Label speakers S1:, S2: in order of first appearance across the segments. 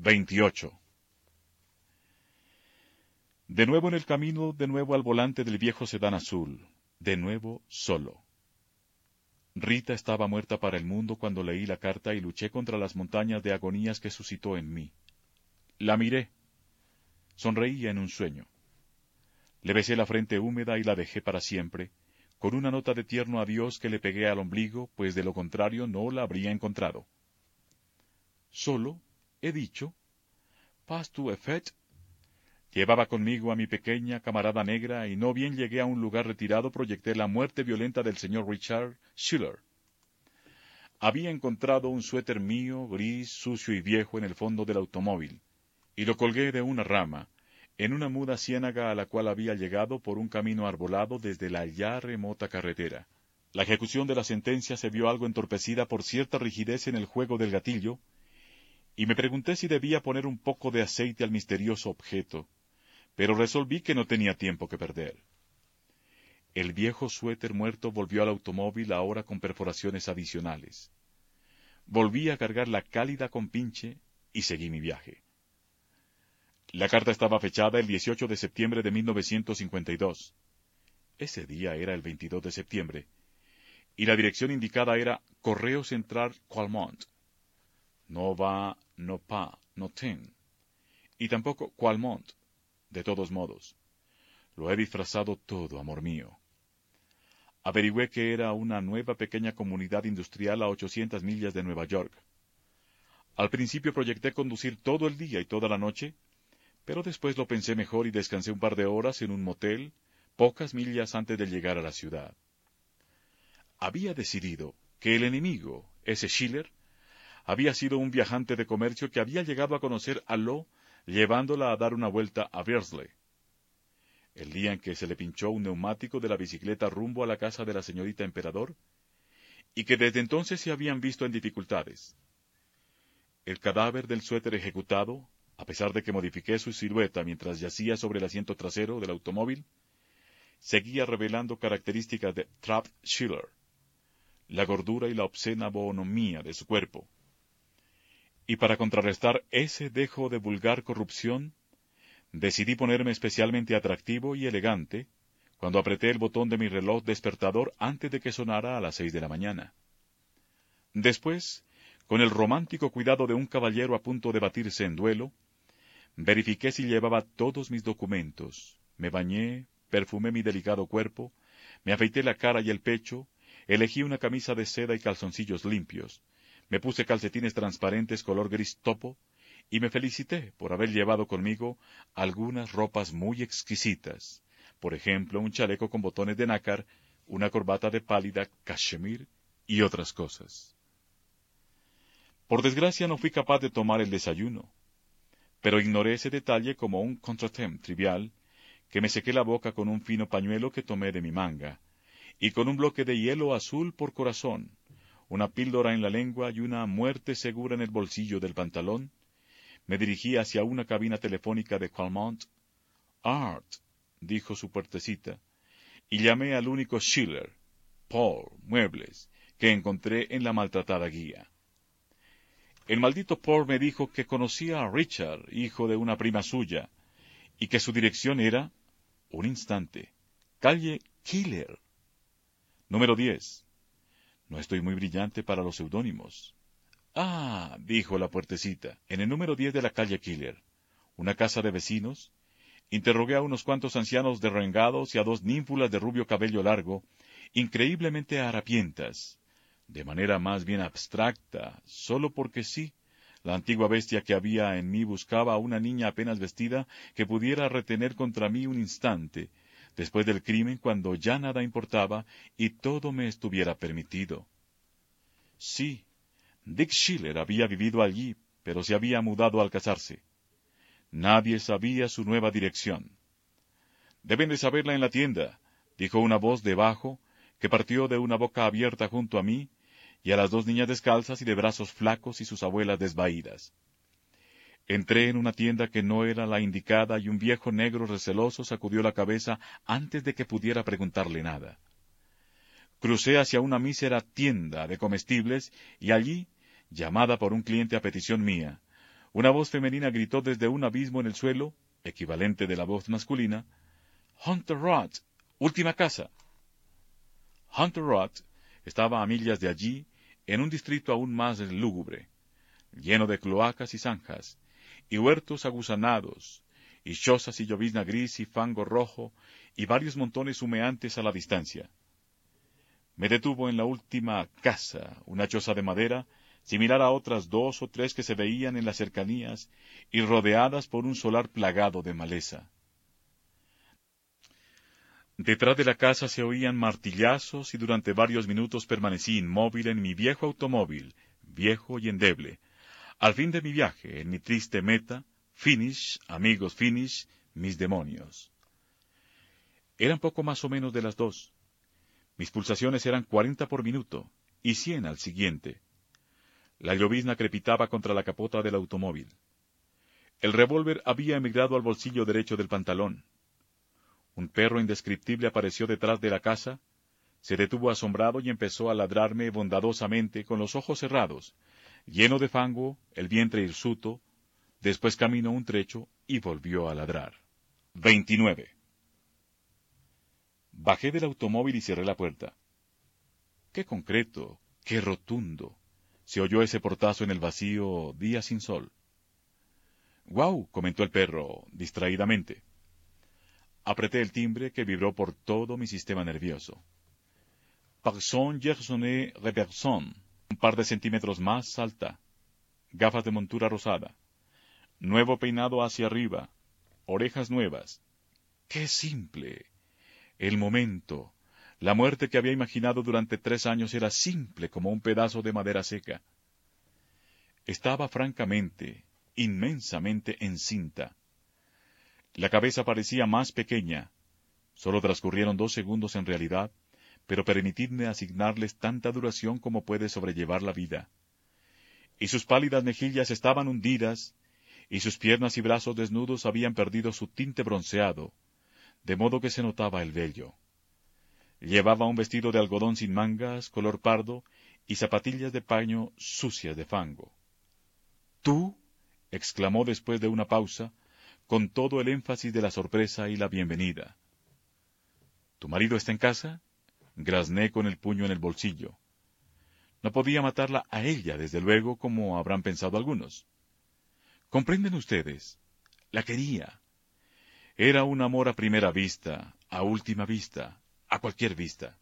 S1: 28. De nuevo en el camino, de nuevo al volante del viejo sedán azul, de nuevo solo. Rita estaba muerta para el mundo cuando leí la carta y luché contra las montañas de agonías que suscitó en mí. La miré. Sonreía en un sueño. Le besé la frente húmeda y la dejé para siempre, con una nota de tierno adiós que le pegué al ombligo, pues de lo contrario no la habría encontrado. Solo he dicho, pas tu effet. Llevaba conmigo a mi pequeña camarada negra y no bien llegué a un lugar retirado proyecté la muerte violenta del señor Richard Schiller. Había encontrado un suéter mío, gris, sucio y viejo en el fondo del automóvil, y lo colgué de una rama, en una muda ciénaga a la cual había llegado por un camino arbolado desde la ya remota carretera. La ejecución de la sentencia se vio algo entorpecida por cierta rigidez en el juego del gatillo, y me pregunté si debía poner un poco de aceite al misterioso objeto, pero resolví que no tenía tiempo que perder. El viejo suéter muerto volvió al automóvil ahora con perforaciones adicionales. Volví a cargar la cálida con pinche y seguí mi viaje. La carta estaba fechada el 18 de septiembre de 1952. Ese día era el 22 de septiembre, y la dirección indicada era Correo Central Qualmont. No va no pa, no ten, y tampoco Qualmont, de todos modos. Lo he disfrazado todo, amor mío. Averigüé que era una nueva pequeña comunidad industrial a ochocientas millas de Nueva York. Al principio proyecté conducir todo el día y toda la noche, pero después lo pensé mejor y descansé un par de horas en un motel, pocas millas antes de llegar a la ciudad. Había decidido que el enemigo, ese Schiller, había sido un viajante de comercio que había llegado a conocer a Lo llevándola a dar una vuelta a Beardsley. El día en que se le pinchó un neumático de la bicicleta rumbo a la casa de la señorita Emperador, y que desde entonces se habían visto en dificultades. El cadáver del suéter ejecutado, a pesar de que modifiqué su silueta mientras yacía sobre el asiento trasero del automóvil, seguía revelando características de Trapp Schiller, la gordura y la obscena bonomía de su cuerpo, y para contrarrestar ese dejo de vulgar corrupción, decidí ponerme especialmente atractivo y elegante cuando apreté el botón de mi reloj despertador antes de que sonara a las seis de la mañana. Después, con el romántico cuidado de un caballero a punto de batirse en duelo, verifiqué si llevaba todos mis documentos, me bañé, perfumé mi delicado cuerpo, me afeité la cara y el pecho, elegí una camisa de seda y calzoncillos limpios, me puse calcetines transparentes color gris topo y me felicité por haber llevado conmigo algunas ropas muy exquisitas, por ejemplo, un chaleco con botones de nácar, una corbata de pálida cachemir y otras cosas. Por desgracia no fui capaz de tomar el desayuno, pero ignoré ese detalle como un contratem trivial, que me sequé la boca con un fino pañuelo que tomé de mi manga, y con un bloque de hielo azul por corazón, una píldora en la lengua y una muerte segura en el bolsillo del pantalón, me dirigí hacia una cabina telefónica de Calmont. Art, dijo su puertecita, y llamé al único Schiller, Paul, Muebles, que encontré en la maltratada guía. El maldito Paul me dijo que conocía a Richard, hijo de una prima suya, y que su dirección era, un instante, calle Killer. Número 10. No estoy muy brillante para los seudónimos. Ah, dijo la puertecita, en el número 10 de la calle Killer, una casa de vecinos. Interrogué a unos cuantos ancianos derrengados y a dos ninfulas de rubio cabello largo, increíblemente harapientas, de manera más bien abstracta, solo porque sí. La antigua bestia que había en mí buscaba a una niña apenas vestida que pudiera retener contra mí un instante, después del crimen cuando ya nada importaba y todo me estuviera permitido. Sí, Dick Schiller había vivido allí, pero se había mudado al casarse. Nadie sabía su nueva dirección. Deben de saberla en la tienda, dijo una voz debajo, que partió de una boca abierta junto a mí, y a las dos niñas descalzas y de brazos flacos y sus abuelas desvaídas. Entré en una tienda que no era la indicada y un viejo negro receloso sacudió la cabeza antes de que pudiera preguntarle nada. Crucé hacia una mísera tienda de comestibles y allí, llamada por un cliente a petición mía, una voz femenina gritó desde un abismo en el suelo, equivalente de la voz masculina, Hunter Rod, última casa. Hunter Rod estaba a millas de allí, en un distrito aún más lúgubre, lleno de cloacas y zanjas, y huertos aguzanados, y chozas y llovizna gris y fango rojo, y varios montones humeantes a la distancia. Me detuvo en la última casa, una choza de madera, similar a otras dos o tres que se veían en las cercanías y rodeadas por un solar plagado de maleza. Detrás de la casa se oían martillazos y durante varios minutos permanecí inmóvil en mi viejo automóvil, viejo y endeble. Al fin de mi viaje, en mi triste meta, Finish, amigos Finish, mis demonios. Eran poco más o menos de las dos. Mis pulsaciones eran cuarenta por minuto y cien al siguiente. La llovizna crepitaba contra la capota del automóvil. El revólver había emigrado al bolsillo derecho del pantalón. Un perro indescriptible apareció detrás de la casa, se detuvo asombrado y empezó a ladrarme bondadosamente con los ojos cerrados, lleno de fango, el vientre hirsuto, después caminó un trecho y volvió a ladrar. 29. Bajé del automóvil y cerré la puerta. Qué concreto, qué rotundo. Se oyó ese portazo en el vacío día sin sol. Guau, comentó el perro, distraídamente. Apreté el timbre que vibró por todo mi sistema nervioso. Parson Gersonnet Reverson, un par de centímetros más alta, gafas de montura rosada, nuevo peinado hacia arriba, orejas nuevas. ¡Qué simple! El momento, la muerte que había imaginado durante tres años era simple como un pedazo de madera seca. Estaba francamente, inmensamente encinta. La cabeza parecía más pequeña. Solo transcurrieron dos segundos en realidad, pero permitidme asignarles tanta duración como puede sobrellevar la vida. Y sus pálidas mejillas estaban hundidas, y sus piernas y brazos desnudos habían perdido su tinte bronceado, de modo que se notaba el vello. Llevaba un vestido de algodón sin mangas, color pardo, y zapatillas de paño sucias de fango. ¿Tú? exclamó después de una pausa, con todo el énfasis de la sorpresa y la bienvenida. ¿Tu marido está en casa? Grazné con el puño en el bolsillo. No podía matarla a ella, desde luego, como habrán pensado algunos. ¿Comprenden ustedes? La quería. Era un amor a primera vista, a última vista, a cualquier vista.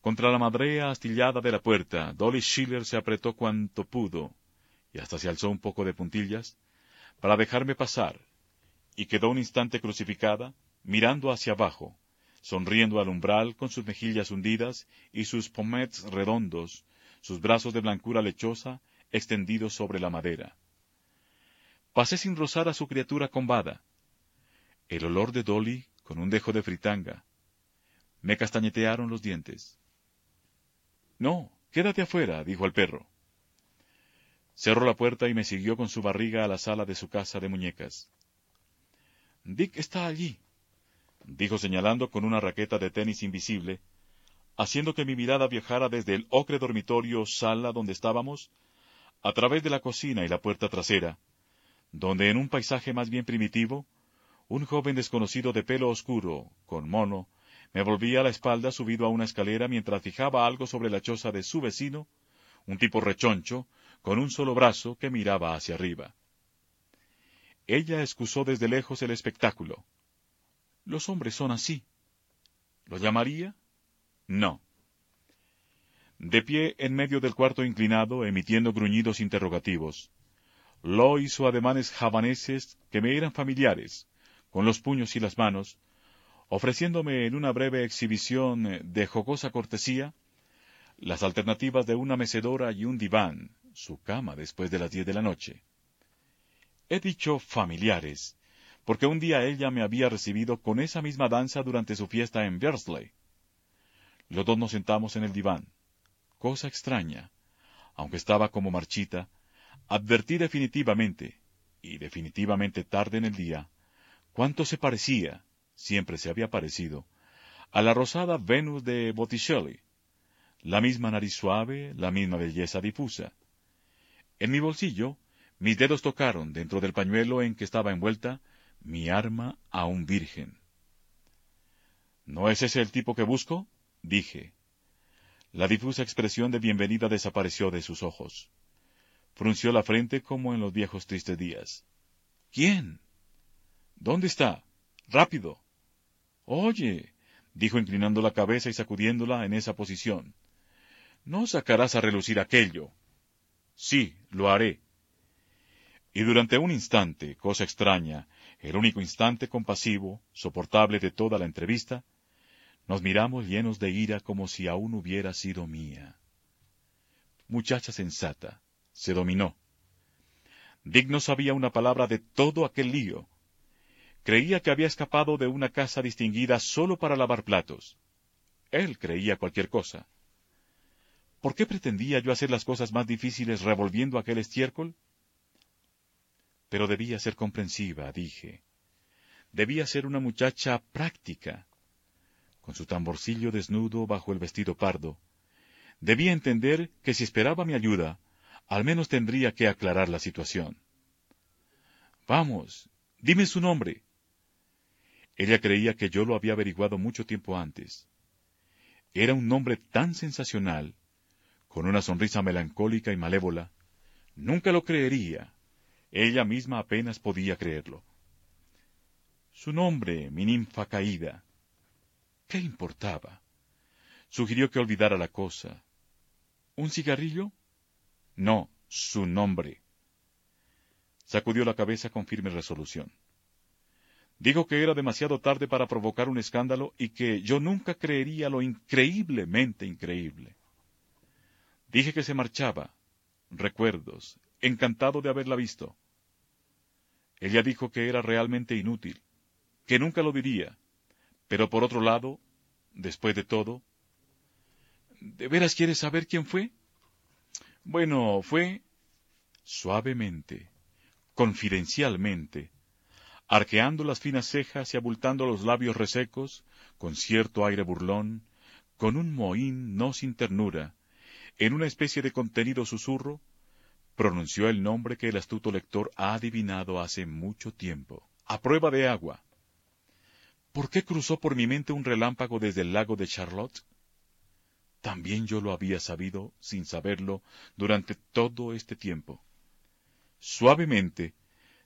S1: Contra la madrea astillada de la puerta, Dolly Schiller se apretó cuanto pudo, y hasta se alzó un poco de puntillas, para dejarme pasar, y quedó un instante crucificada, mirando hacia abajo, sonriendo al umbral con sus mejillas hundidas y sus pommettes redondos, sus brazos de blancura lechosa extendidos sobre la madera. Pasé sin rozar a su criatura combada. El olor de Dolly con un dejo de fritanga. Me castañetearon los dientes. No, quédate afuera, dijo el perro. Cerró la puerta y me siguió con su barriga a la sala de su casa de muñecas. Dick está allí, dijo señalando con una raqueta de tenis invisible, haciendo que mi mirada viajara desde el ocre dormitorio sala donde estábamos, a través de la cocina y la puerta trasera, donde en un paisaje más bien primitivo, un joven desconocido de pelo oscuro, con mono, me volvía a la espalda subido a una escalera mientras fijaba algo sobre la choza de su vecino, un tipo rechoncho, con un solo brazo que miraba hacia arriba. Ella excusó desde lejos el espectáculo. Los hombres son así. ¿Lo llamaría? No. De pie en medio del cuarto inclinado, emitiendo gruñidos interrogativos, Lo hizo ademanes javaneses que me eran familiares, con los puños y las manos, ofreciéndome en una breve exhibición de jocosa cortesía las alternativas de una mecedora y un diván, su cama después de las diez de la noche. He dicho familiares, porque un día ella me había recibido con esa misma danza durante su fiesta en Bersley. Los dos nos sentamos en el diván. Cosa extraña, aunque estaba como marchita, advertí definitivamente, y definitivamente tarde en el día, cuánto se parecía, siempre se había parecido, a la rosada Venus de Botticelli. La misma nariz suave, la misma belleza difusa. En mi bolsillo, mis dedos tocaron, dentro del pañuelo en que estaba envuelta, mi arma aún virgen. ¿No es ese el tipo que busco? dije. La difusa expresión de bienvenida desapareció de sus ojos. Frunció la frente como en los viejos tristes días. ¿Quién? ¿Dónde está? Rápido. Oye, dijo inclinando la cabeza y sacudiéndola en esa posición. ¿No sacarás a relucir aquello? Sí, lo haré. Y durante un instante, cosa extraña, el único instante compasivo, soportable de toda la entrevista, nos miramos llenos de ira como si aún hubiera sido mía. Muchacha sensata, se dominó. Dick no sabía una palabra de todo aquel lío. Creía que había escapado de una casa distinguida solo para lavar platos. Él creía cualquier cosa. ¿Por qué pretendía yo hacer las cosas más difíciles revolviendo aquel estiércol? Pero debía ser comprensiva, dije. Debía ser una muchacha práctica, con su tamborcillo desnudo bajo el vestido pardo. Debía entender que si esperaba mi ayuda, al menos tendría que aclarar la situación. Vamos, dime su nombre. Ella creía que yo lo había averiguado mucho tiempo antes. Era un nombre tan sensacional, con una sonrisa melancólica y malévola. Nunca lo creería. Ella misma apenas podía creerlo. Su nombre, mi ninfa caída. ¿Qué importaba? Sugirió que olvidara la cosa. ¿Un cigarrillo? No, su nombre. Sacudió la cabeza con firme resolución. Dijo que era demasiado tarde para provocar un escándalo y que yo nunca creería lo increíblemente increíble. Dije que se marchaba. Recuerdos. Encantado de haberla visto. Ella dijo que era realmente inútil, que nunca lo diría, pero por otro lado, después de todo, ¿de veras quieres saber quién fue? Bueno, fue suavemente, confidencialmente, arqueando las finas cejas y abultando los labios resecos, con cierto aire burlón, con un mohín no sin ternura, en una especie de contenido susurro, pronunció el nombre que el astuto lector ha adivinado hace mucho tiempo. A prueba de agua. ¿Por qué cruzó por mi mente un relámpago desde el lago de Charlotte? También yo lo había sabido, sin saberlo, durante todo este tiempo. Suavemente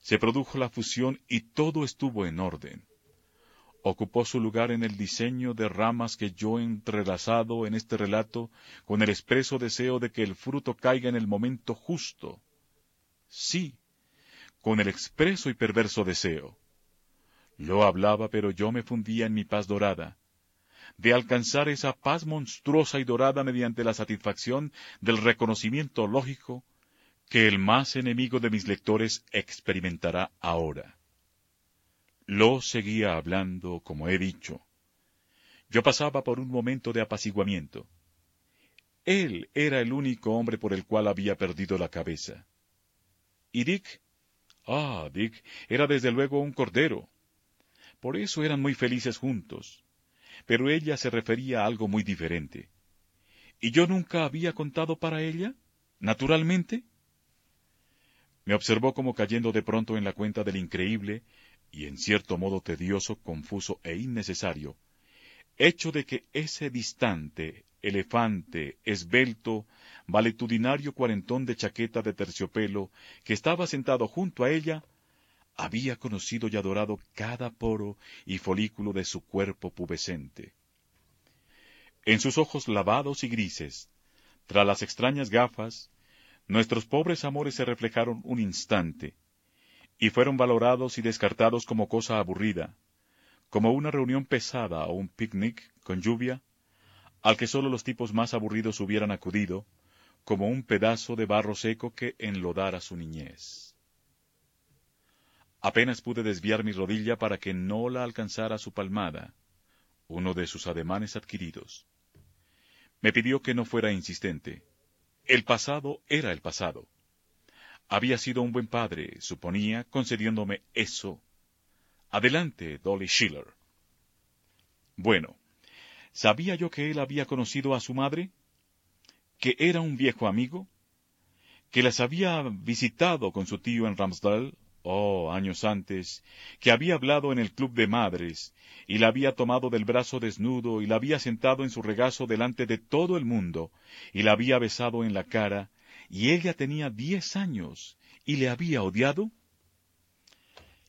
S1: se produjo la fusión y todo estuvo en orden. Ocupó su lugar en el diseño de ramas que yo he entrelazado en este relato con el expreso deseo de que el fruto caiga en el momento justo. Sí, con el expreso y perverso deseo. Lo hablaba, pero yo me fundía en mi paz dorada, de alcanzar esa paz monstruosa y dorada mediante la satisfacción del reconocimiento lógico que el más enemigo de mis lectores experimentará ahora. Lo seguía hablando, como he dicho. Yo pasaba por un momento de apaciguamiento. Él era el único hombre por el cual había perdido la cabeza. ¿Y Dick? Ah, Dick era desde luego un cordero. Por eso eran muy felices juntos pero ella se refería a algo muy diferente. ¿Y yo nunca había contado para ella? ¿Naturalmente? Me observó como cayendo de pronto en la cuenta del increíble, y en cierto modo tedioso, confuso e innecesario, hecho de que ese distante, elefante, esbelto, valetudinario cuarentón de chaqueta de terciopelo, que estaba sentado junto a ella, había conocido y adorado cada poro y folículo de su cuerpo pubescente. En sus ojos lavados y grises, tras las extrañas gafas, nuestros pobres amores se reflejaron un instante, y fueron valorados y descartados como cosa aburrida, como una reunión pesada o un picnic con lluvia, al que sólo los tipos más aburridos hubieran acudido, como un pedazo de barro seco que enlodara su niñez. Apenas pude desviar mi rodilla para que no la alcanzara su palmada, uno de sus ademanes adquiridos. Me pidió que no fuera insistente. El pasado era el pasado. Había sido un buen padre, suponía, concediéndome eso. Adelante, Dolly Schiller. Bueno, ¿sabía yo que él había conocido a su madre? ¿Que era un viejo amigo? ¿Que las había visitado con su tío en Ramsdale? Oh, años antes, que había hablado en el club de madres, y la había tomado del brazo desnudo, y la había sentado en su regazo delante de todo el mundo, y la había besado en la cara, y ella tenía diez años, y le había odiado?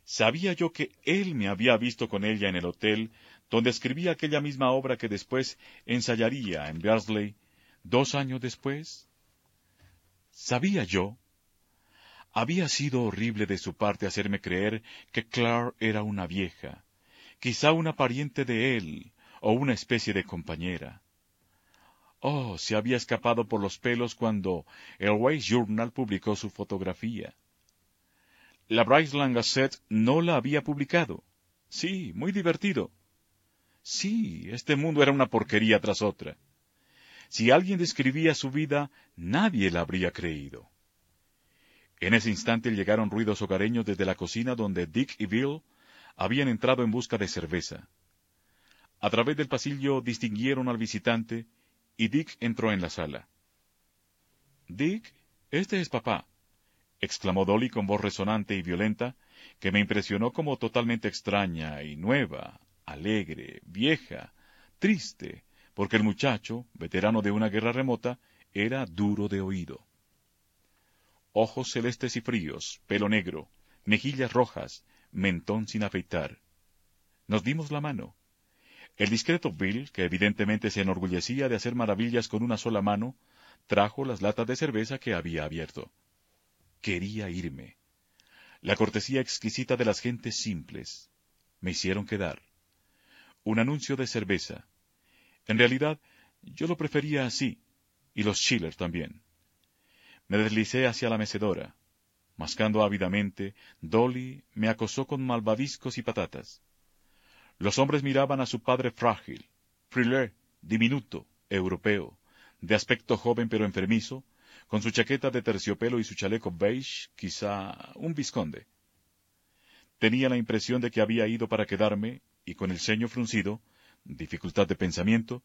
S1: Sabía yo que él me había visto con ella en el hotel, donde escribía aquella misma obra que después ensayaría en Bersley, dos años después. ¿Sabía yo? Había sido horrible de su parte hacerme creer que Claire era una vieja, quizá una pariente de él, o una especie de compañera. Oh, se había escapado por los pelos cuando el Waste Journal publicó su fotografía. La Bryceland Gazette no la había publicado. Sí, muy divertido. Sí, este mundo era una porquería tras otra. Si alguien describía su vida, nadie la habría creído. En ese instante llegaron ruidos hogareños desde la cocina donde Dick y Bill habían entrado en busca de cerveza. A través del pasillo distinguieron al visitante y Dick entró en la sala. Dick, este es papá, exclamó Dolly con voz resonante y violenta, que me impresionó como totalmente extraña y nueva, alegre, vieja, triste, porque el muchacho, veterano de una guerra remota, era duro de oído ojos celestes y fríos, pelo negro, mejillas rojas, mentón sin afeitar. Nos dimos la mano. El discreto Bill, que evidentemente se enorgullecía de hacer maravillas con una sola mano, trajo las latas de cerveza que había abierto. Quería irme. La cortesía exquisita de las gentes simples. Me hicieron quedar. Un anuncio de cerveza. En realidad, yo lo prefería así, y los Schiller también. Me deslicé hacia la mecedora. Mascando ávidamente, Dolly me acosó con malvaviscos y patatas. Los hombres miraban a su padre frágil, frilé, diminuto, europeo, de aspecto joven pero enfermizo, con su chaqueta de terciopelo y su chaleco beige, quizá un visconde. Tenía la impresión de que había ido para quedarme, y con el ceño fruncido, dificultad de pensamiento,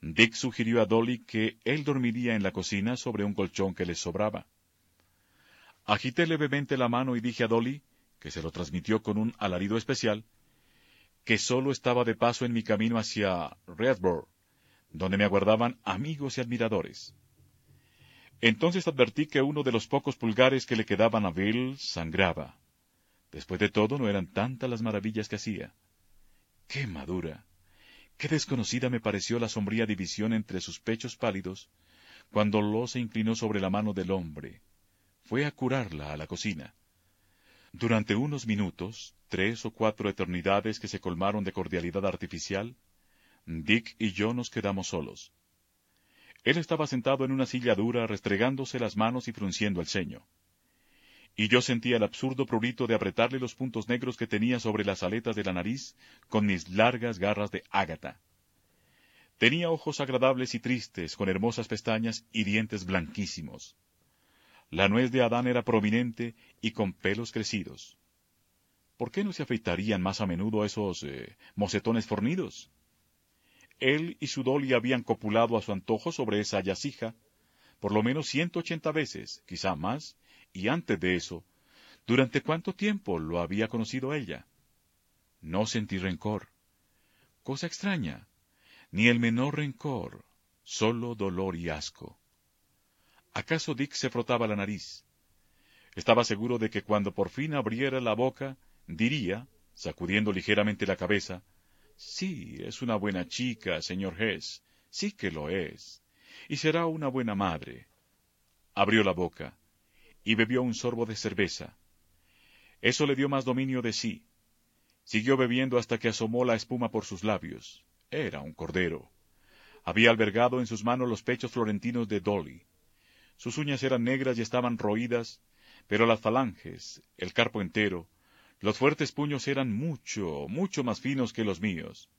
S1: Dick sugirió a Dolly que él dormiría en la cocina sobre un colchón que les sobraba. Agité levemente la mano y dije a Dolly, que se lo transmitió con un alarido especial, que solo estaba de paso en mi camino hacia Redborough, donde me aguardaban amigos y admiradores. Entonces advertí que uno de los pocos pulgares que le quedaban a Bill sangraba. Después de todo, no eran tantas las maravillas que hacía. ¡Qué madura! Qué desconocida me pareció la sombría división entre sus pechos pálidos, cuando Lo se inclinó sobre la mano del hombre. Fue a curarla a la cocina. Durante unos minutos, tres o cuatro eternidades que se colmaron de cordialidad artificial, Dick y yo nos quedamos solos. Él estaba sentado en una silla dura, restregándose las manos y frunciendo el ceño. Y yo sentía el absurdo prurito de apretarle los puntos negros que tenía sobre las aletas de la nariz con mis largas garras de ágata. Tenía ojos agradables y tristes, con hermosas pestañas y dientes blanquísimos. La nuez de Adán era prominente y con pelos crecidos. ¿Por qué no se afeitarían más a menudo esos eh, mocetones fornidos? Él y su Dolly habían copulado a su antojo sobre esa yacija, por lo menos ciento ochenta veces, quizá más, y antes de eso, ¿durante cuánto tiempo lo había conocido ella? No sentí rencor. Cosa extraña, ni el menor rencor, solo dolor y asco. ¿Acaso Dick se frotaba la nariz? Estaba seguro de que cuando por fin abriera la boca, diría, sacudiendo ligeramente la cabeza, Sí, es una buena chica, señor Hess, sí que lo es, y será una buena madre. Abrió la boca y bebió un sorbo de cerveza. Eso le dio más dominio de sí. Siguió bebiendo hasta que asomó la espuma por sus labios. Era un cordero. Había albergado en sus manos los pechos florentinos de Dolly. Sus uñas eran negras y estaban roídas, pero las falanges, el carpo entero, los fuertes puños eran mucho, mucho más finos que los míos.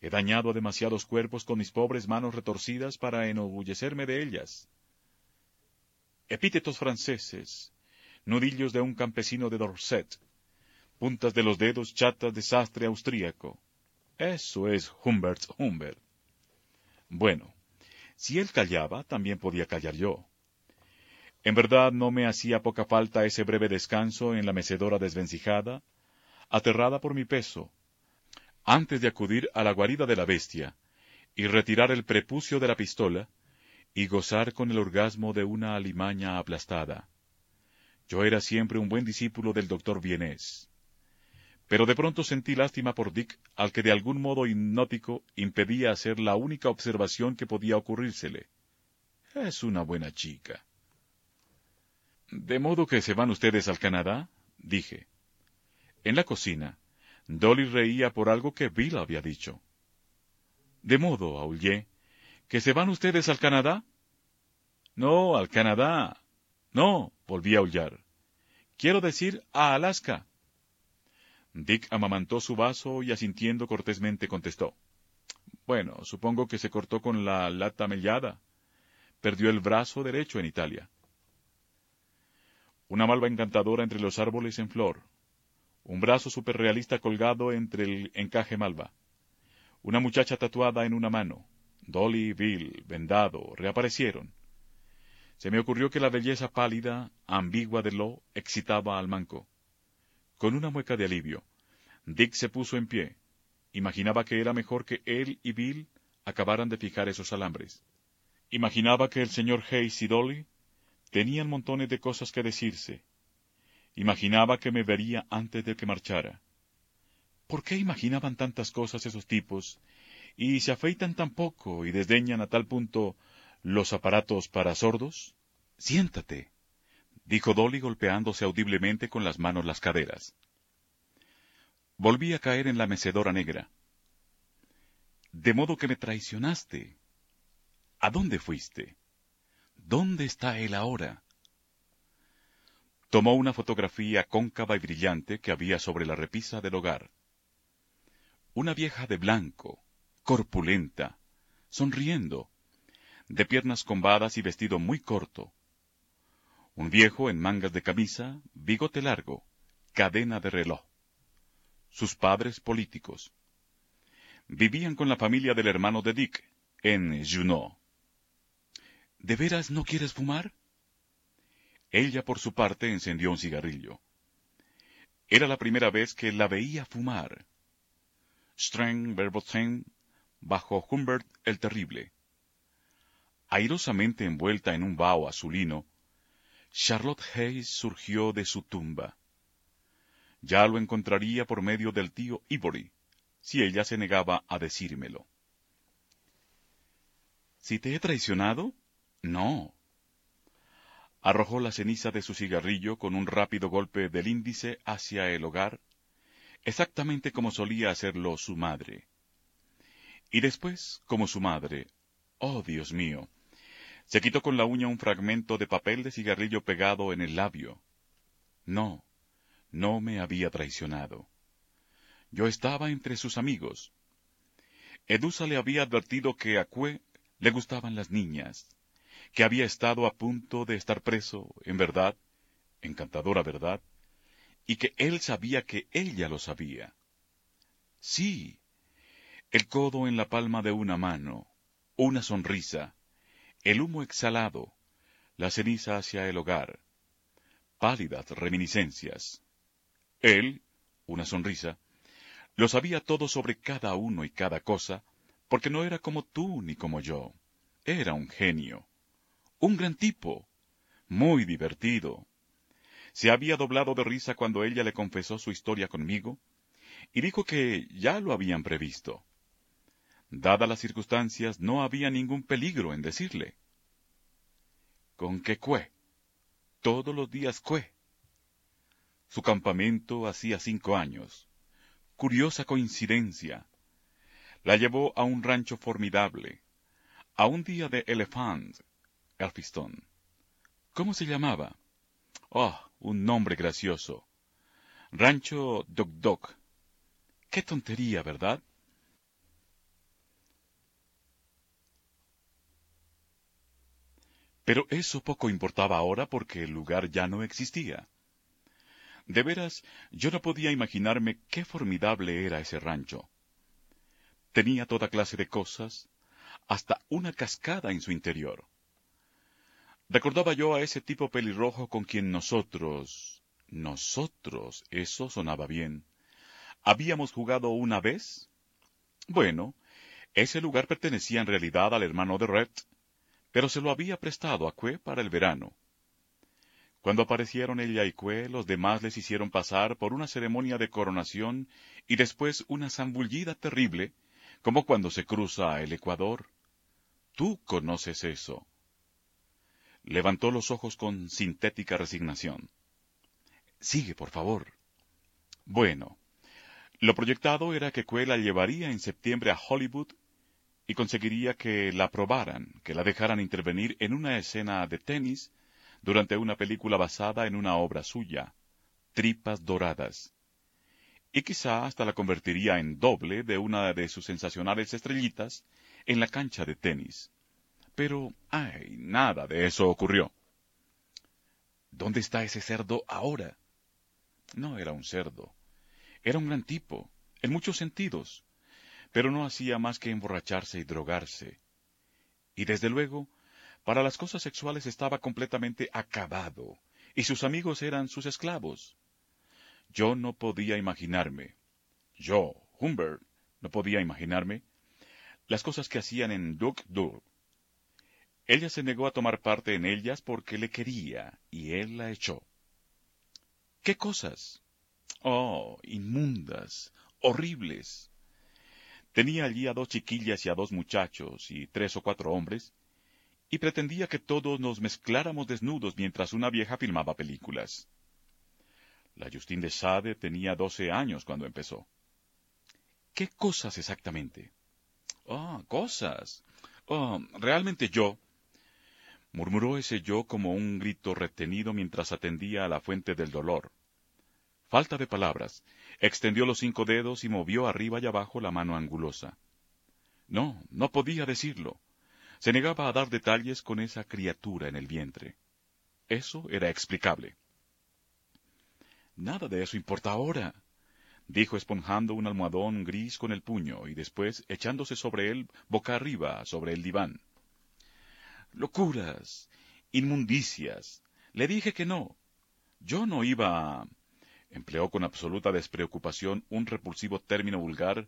S1: He dañado a demasiados cuerpos con mis pobres manos retorcidas para enorgullecerme de ellas. Epítetos franceses, nudillos de un campesino de Dorset, puntas de los dedos chatas de sastre austríaco. Eso es Humbert Humbert. Bueno, si él callaba, también podía callar yo. En verdad no me hacía poca falta ese breve descanso en la mecedora desvencijada, aterrada por mi peso, antes de acudir a la guarida de la bestia, y retirar el prepucio de la pistola, y gozar con el orgasmo de una alimaña aplastada. Yo era siempre un buen discípulo del doctor Vienés. Pero de pronto sentí lástima por Dick, al que de algún modo hipnótico impedía hacer la única observación que podía ocurrírsele. Es una buena chica. ¿De modo que se van ustedes al Canadá? dije. En la cocina, Dolly reía por algo que Bill había dicho. De modo, aullé, que se van ustedes al Canadá. No, al Canadá. No, volví a aullar. Quiero decir a Alaska. Dick amamantó su vaso y asintiendo cortésmente contestó. Bueno, supongo que se cortó con la lata mellada. Perdió el brazo derecho en Italia. Una malva encantadora entre los árboles en flor, un brazo superrealista colgado entre el encaje malva, una muchacha tatuada en una mano, Dolly, Bill, vendado, reaparecieron. Se me ocurrió que la belleza pálida, ambigua de Lo, excitaba al manco. Con una mueca de alivio, Dick se puso en pie. Imaginaba que era mejor que él y Bill acabaran de fijar esos alambres. Imaginaba que el señor Hayes y Dolly tenían montones de cosas que decirse, Imaginaba que me vería antes de que marchara. ¿Por qué imaginaban tantas cosas esos tipos y se afeitan tan poco y desdeñan a tal punto los aparatos para sordos? Siéntate, dijo Dolly golpeándose audiblemente con las manos las caderas. Volví a caer en la mecedora negra. De modo que me traicionaste. ¿A dónde fuiste? ¿Dónde está él ahora? Tomó una fotografía cóncava y brillante que había sobre la repisa del hogar. Una vieja de blanco, corpulenta, sonriendo, de piernas combadas y vestido muy corto. Un viejo en mangas de camisa, bigote largo, cadena de reloj. Sus padres políticos. Vivían con la familia del hermano de Dick, en Juneau. ¿De veras no quieres fumar? Ella, por su parte, encendió un cigarrillo. Era la primera vez que la veía fumar. Streng verboten bajo Humbert el Terrible. Airosamente envuelta en un vaho azulino, Charlotte Hayes surgió de su tumba. Ya lo encontraría por medio del tío Ivory, si ella se negaba a decírmelo. ¿Si te he traicionado? No, Arrojó la ceniza de su cigarrillo con un rápido golpe del índice hacia el hogar, exactamente como solía hacerlo su madre. Y después, como su madre, oh Dios mío, se quitó con la uña un fragmento de papel de cigarrillo pegado en el labio. No, no me había traicionado. Yo estaba entre sus amigos. Edusa le había advertido que a Cue le gustaban las niñas, que había estado a punto de estar preso, en verdad, encantadora verdad, y que él sabía que ella lo sabía. Sí, el codo en la palma de una mano, una sonrisa, el humo exhalado, la ceniza hacia el hogar, pálidas reminiscencias. Él, una sonrisa, lo sabía todo sobre cada uno y cada cosa, porque no era como tú ni como yo. Era un genio. Un gran tipo, muy divertido. Se había doblado de risa cuando ella le confesó su historia conmigo, y dijo que ya lo habían previsto. Dadas las circunstancias, no había ningún peligro en decirle. ¿Con qué cue? Todos los días cue. Su campamento hacía cinco años. Curiosa coincidencia. La llevó a un rancho formidable, a un día de elefant, Elphiston, ¿Cómo se llamaba? Oh, un nombre gracioso. Rancho Doc Doc. Qué tontería, ¿verdad? Pero eso poco importaba ahora porque el lugar ya no existía. De veras, yo no podía imaginarme qué formidable era ese rancho. Tenía toda clase de cosas, hasta una cascada en su interior. Recordaba yo a ese tipo pelirrojo con quien nosotros, nosotros, eso sonaba bien, habíamos jugado una vez. Bueno, ese lugar pertenecía en realidad al hermano de Red, pero se lo había prestado a Cue para el verano. Cuando aparecieron ella y Cue, los demás les hicieron pasar por una ceremonia de coronación y después una zambullida terrible, como cuando se cruza el Ecuador. Tú conoces eso. Levantó los ojos con sintética resignación. Sigue, por favor. Bueno, lo proyectado era que Cue la llevaría en septiembre a Hollywood y conseguiría que la aprobaran, que la dejaran intervenir en una escena de tenis durante una película basada en una obra suya, Tripas Doradas. Y quizá hasta la convertiría en doble de una de sus sensacionales estrellitas en la cancha de tenis. Pero, ay, nada de eso ocurrió. ¿Dónde está ese cerdo ahora? No era un cerdo. Era un gran tipo, en muchos sentidos pero no hacía más que emborracharse y drogarse. Y desde luego, para las cosas sexuales estaba completamente acabado, y sus amigos eran sus esclavos. Yo no podía imaginarme, yo, Humbert, no podía imaginarme, las cosas que hacían en Duc Dur. Ella se negó a tomar parte en ellas porque le quería, y él la echó. ¿Qué cosas? Oh, inmundas, horribles. Tenía allí a dos chiquillas y a dos muchachos y tres o cuatro hombres, y pretendía que todos nos mezcláramos desnudos mientras una vieja filmaba películas. La Justine de Sade tenía doce años cuando empezó. ¿Qué cosas exactamente? Ah, cosas. Ah, realmente yo. Murmuró ese yo como un grito retenido mientras atendía a la fuente del dolor. Falta de palabras. Extendió los cinco dedos y movió arriba y abajo la mano angulosa. No, no podía decirlo. Se negaba a dar detalles con esa criatura en el vientre. Eso era explicable. Nada de eso importa ahora, dijo esponjando un almohadón gris con el puño y después echándose sobre él boca arriba sobre el diván. Locuras, inmundicias. Le dije que no. Yo no iba a empleó con absoluta despreocupación un repulsivo término vulgar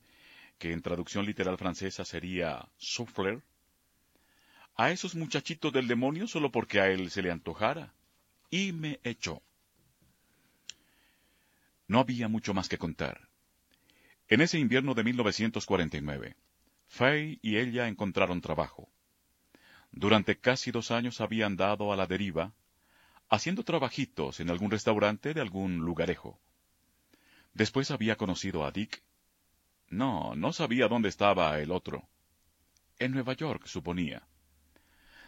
S1: que en traducción literal francesa sería souffler, a esos muchachitos del demonio solo porque a él se le antojara, y me echó. No había mucho más que contar. En ese invierno de 1949, Fay y ella encontraron trabajo. Durante casi dos años habían dado a la deriva, haciendo trabajitos en algún restaurante de algún lugarejo. Después había conocido a Dick. No, no sabía dónde estaba el otro. En Nueva York, suponía.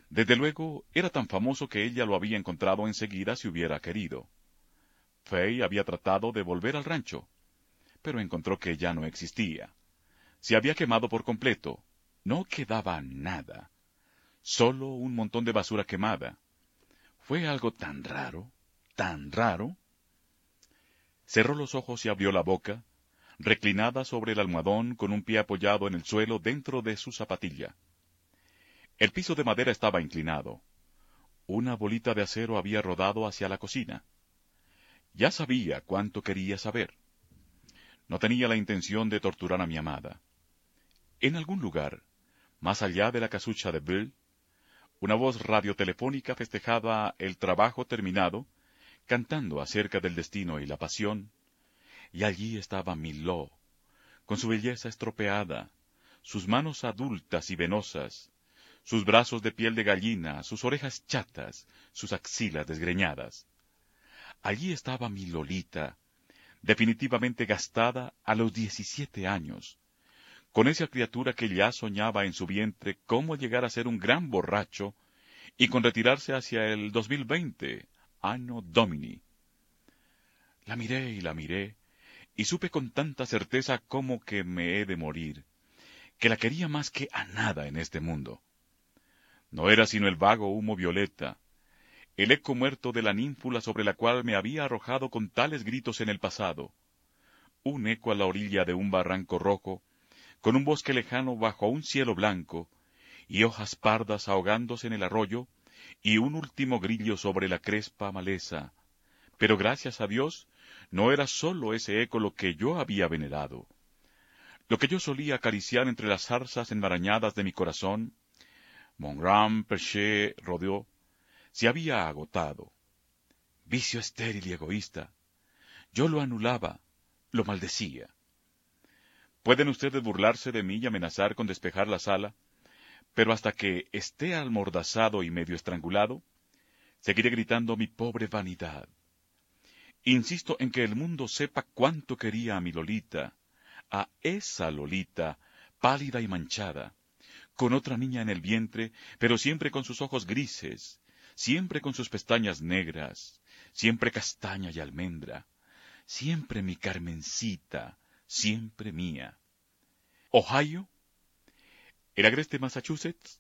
S1: Desde luego, era tan famoso que ella lo había encontrado enseguida si hubiera querido. Fay había tratado de volver al rancho, pero encontró que ya no existía. Se había quemado por completo. No quedaba nada. Solo un montón de basura quemada. Fue algo tan raro, tan raro. Cerró los ojos y abrió la boca, reclinada sobre el almohadón con un pie apoyado en el suelo dentro de su zapatilla. El piso de madera estaba inclinado. Una bolita de acero había rodado hacia la cocina. Ya sabía cuánto quería saber. No tenía la intención de torturar a mi amada. En algún lugar, más allá de la casucha de Bill, una voz radiotelefónica festejaba el trabajo terminado, cantando acerca del destino y la pasión, y allí estaba Miló, con su belleza estropeada, sus manos adultas y venosas, sus brazos de piel de gallina, sus orejas chatas, sus axilas desgreñadas. Allí estaba mi Lolita, definitivamente gastada a los diecisiete años, con esa criatura que ya soñaba en su vientre cómo llegar a ser un gran borracho y con retirarse hacia el 2020, año domini. La miré y la miré, y supe con tanta certeza como que me he de morir, que la quería más que a nada en este mundo. No era sino el vago humo violeta, el eco muerto de la ninfula sobre la cual me había arrojado con tales gritos en el pasado, un eco a la orilla de un barranco rojo, con un bosque lejano bajo un cielo blanco, y hojas pardas ahogándose en el arroyo, y un último grillo sobre la crespa maleza. Pero gracias a Dios, no era sólo ese eco lo que yo había venerado. Lo que yo solía acariciar entre las zarzas enmarañadas de mi corazón, mon grand perché rodeó, se había agotado. Vicio estéril y egoísta. Yo lo anulaba, lo maldecía. Pueden ustedes burlarse de mí y amenazar con despejar la sala, pero hasta que esté almordazado y medio estrangulado, seguiré gritando mi pobre vanidad. Insisto en que el mundo sepa cuánto quería a mi Lolita, a esa Lolita, pálida y manchada, con otra niña en el vientre, pero siempre con sus ojos grises, siempre con sus pestañas negras, siempre castaña y almendra, siempre mi Carmencita, siempre mía. Ohio, el agreste Massachusetts,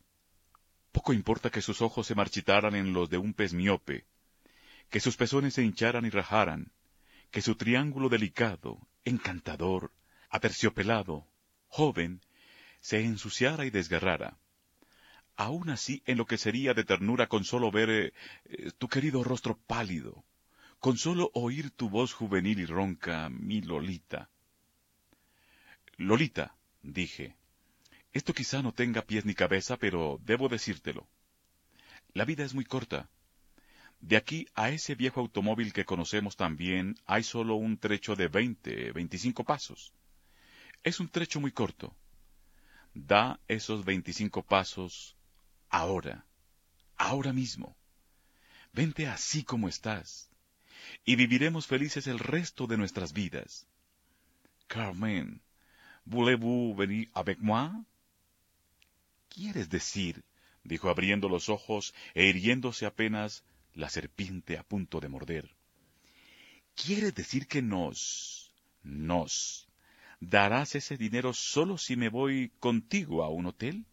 S1: poco importa que sus ojos se marchitaran en los de un pez miope, que sus pezones se hincharan y rajaran, que su triángulo delicado, encantador, aterciopelado, joven, se ensuciara y desgarrara. Aún así enloquecería de ternura con solo ver eh, tu querido rostro pálido, con solo oír tu voz juvenil y ronca, mi Lolita. Lolita, dije, esto quizá no tenga pies ni cabeza, pero debo decírtelo. La vida es muy corta. De aquí a ese viejo automóvil que conocemos tan bien hay solo un trecho de veinte, veinticinco pasos. Es un trecho muy corto. Da esos veinticinco pasos ahora, ahora mismo. Vente así como estás, y viviremos felices el resto de nuestras vidas. Carmen, ¿voulez-vous venir avec moi? ¿Quieres decir? dijo abriendo los ojos e hiriéndose apenas la serpiente a punto de morder. ¿Quieres decir que nos... nos... darás ese dinero solo si me voy contigo a un hotel?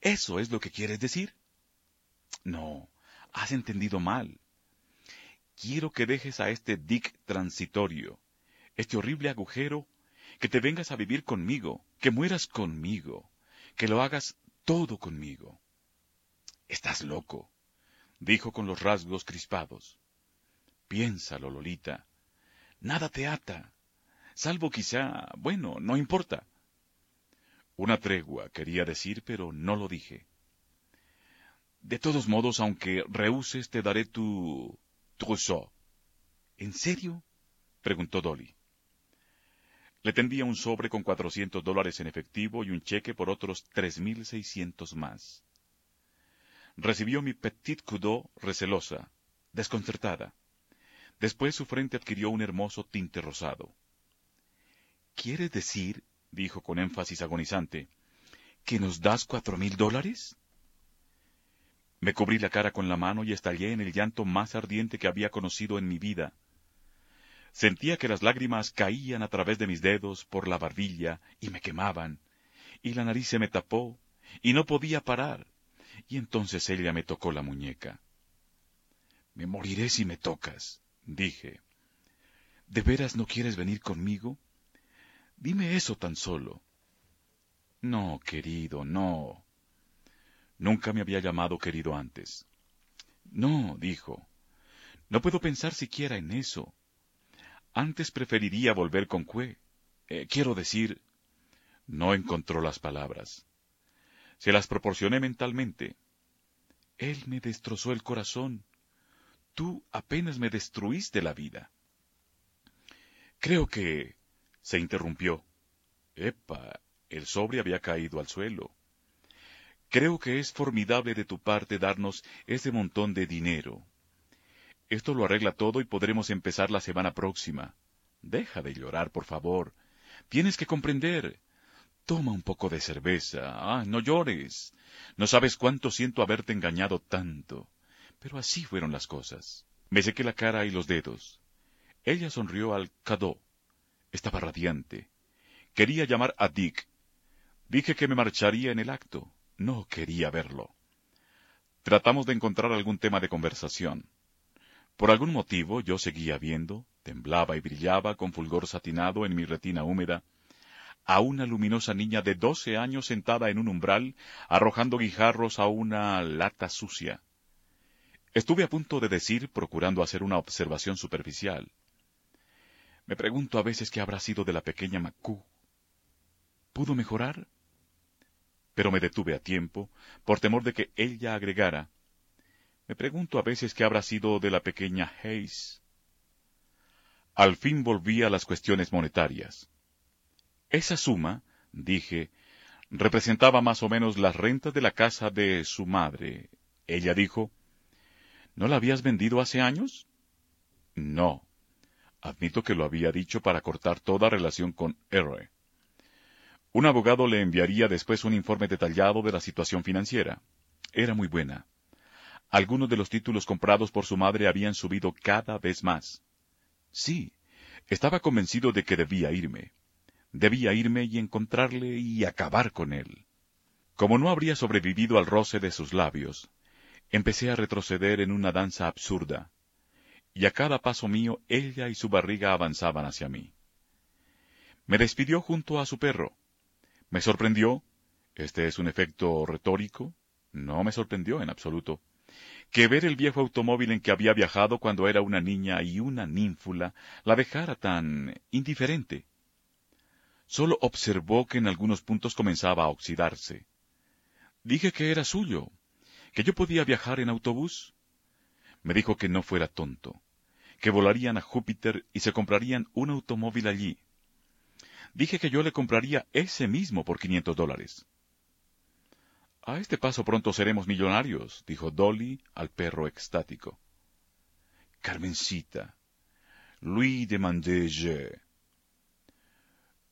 S1: ¿Eso es lo que quieres decir? No, has entendido mal. Quiero que dejes a este Dick transitorio, este horrible agujero, que te vengas a vivir conmigo, que mueras conmigo, que lo hagas todo conmigo. Estás loco, dijo con los rasgos crispados. Piénsalo, Lolita. Nada te ata, salvo quizá, bueno, no importa. Una tregua, quería decir, pero no lo dije. De todos modos, aunque rehuses, te daré tu trousseau. ¿En serio? preguntó Dolly. Le tendía un sobre con cuatrocientos dólares en efectivo y un cheque por otros tres mil seiscientos más. Recibió mi petit coudeau recelosa, desconcertada. Después su frente adquirió un hermoso tinte rosado. ¿Quieres decir dijo con énfasis agonizante, ¿que nos das cuatro mil dólares? Me cubrí la cara con la mano y estallé en el llanto más ardiente que había conocido en mi vida. Sentía que las lágrimas caían a través de mis dedos por la barbilla y me quemaban, y la nariz se me tapó, y no podía parar, y entonces ella me tocó la muñeca. Me moriré si me tocas, dije. ¿De veras no quieres venir conmigo? Dime eso tan solo. No, querido, no. Nunca me había llamado querido antes. No, dijo. No puedo pensar siquiera en eso. Antes preferiría volver con Cue. Eh, quiero decir... No encontró las palabras. Se las proporcioné mentalmente. Él me destrozó el corazón. Tú apenas me destruiste la vida. Creo que se interrumpió. Epa, el sobre había caído al suelo. Creo que es formidable de tu parte darnos ese montón de dinero. Esto lo arregla todo y podremos empezar la semana próxima. Deja de llorar, por favor. Tienes que comprender. Toma un poco de cerveza. Ah, no llores. No sabes cuánto siento haberte engañado tanto. Pero así fueron las cosas. Me sequé la cara y los dedos. Ella sonrió al cadó. Estaba radiante. Quería llamar a Dick. Dije que me marcharía en el acto. No quería verlo. Tratamos de encontrar algún tema de conversación. Por algún motivo yo seguía viendo, temblaba y brillaba con fulgor satinado en mi retina húmeda, a una luminosa niña de doce años sentada en un umbral, arrojando guijarros a una lata sucia. Estuve a punto de decir, procurando hacer una observación superficial. Me pregunto a veces qué habrá sido de la pequeña Macú. ¿Pudo mejorar? Pero me detuve a tiempo, por temor de que ella agregara. Me pregunto a veces qué habrá sido de la pequeña Hayes. Al fin volví a las cuestiones monetarias. Esa suma, dije, representaba más o menos las rentas de la casa de su madre. Ella dijo, ¿No la habías vendido hace años? No. Admito que lo había dicho para cortar toda relación con R. Un abogado le enviaría después un informe detallado de la situación financiera. Era muy buena. Algunos de los títulos comprados por su madre habían subido cada vez más. Sí, estaba convencido de que debía irme. Debía irme y encontrarle y acabar con él. Como no habría sobrevivido al roce de sus labios, Empecé a retroceder en una danza absurda, y a cada paso mío ella y su barriga avanzaban hacia mí. Me despidió junto a su perro. Me sorprendió, este es un efecto retórico, no me sorprendió en absoluto, que ver el viejo automóvil en que había viajado cuando era una niña y una ninfula la dejara tan indiferente. Solo observó que en algunos puntos comenzaba a oxidarse. Dije que era suyo, que yo podía viajar en autobús. Me dijo que no fuera tonto, que volarían a Júpiter y se comprarían un automóvil allí. Dije que yo le compraría ese mismo por quinientos dólares. A este paso pronto seremos millonarios, dijo Dolly al perro extático. Carmencita, Louis de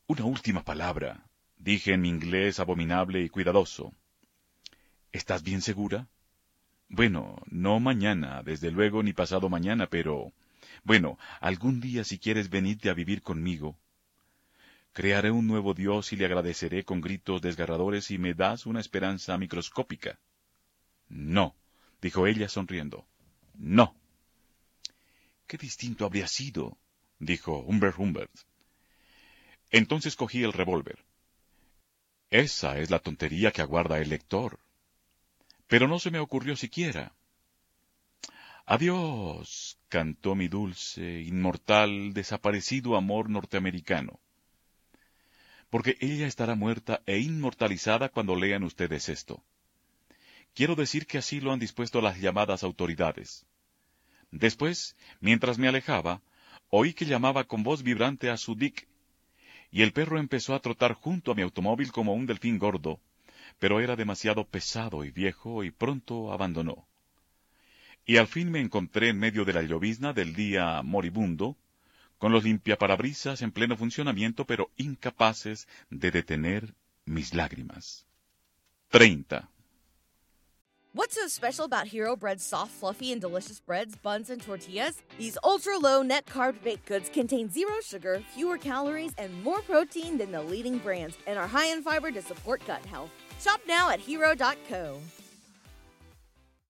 S1: Una última palabra, dije en mi inglés abominable y cuidadoso. ¿Estás bien segura? Bueno, no mañana, desde luego, ni pasado mañana, pero... Bueno, algún día si quieres venirte a vivir conmigo. Crearé un nuevo Dios y le agradeceré con gritos desgarradores si me das una esperanza microscópica. No, dijo ella sonriendo. No. Qué distinto habría sido, dijo Humbert Humbert. Entonces cogí el revólver. Esa es la tontería que aguarda el lector pero no se me ocurrió siquiera. Adiós, cantó mi dulce, inmortal, desaparecido amor norteamericano. Porque ella estará muerta e inmortalizada cuando lean ustedes esto. Quiero decir que así lo han dispuesto las llamadas autoridades. Después, mientras me alejaba, oí que llamaba con voz vibrante a su Dick, y el perro empezó a trotar junto a mi automóvil como un delfín gordo, pero era demasiado pesado y viejo y pronto abandonó. Y al fin me encontré en medio de la llovizna del día moribundo, con los limpiaparabrisas en pleno funcionamiento, pero incapaces de detener mis lágrimas. 30.
S2: What's so special about Hero Bread's soft, fluffy, and delicious breads, buns, and tortillas? These ultra low net carb baked goods contain zero sugar, fewer calories, and more protein than the leading brands, and are high in fiber to support gut health. Shop now at hero.co.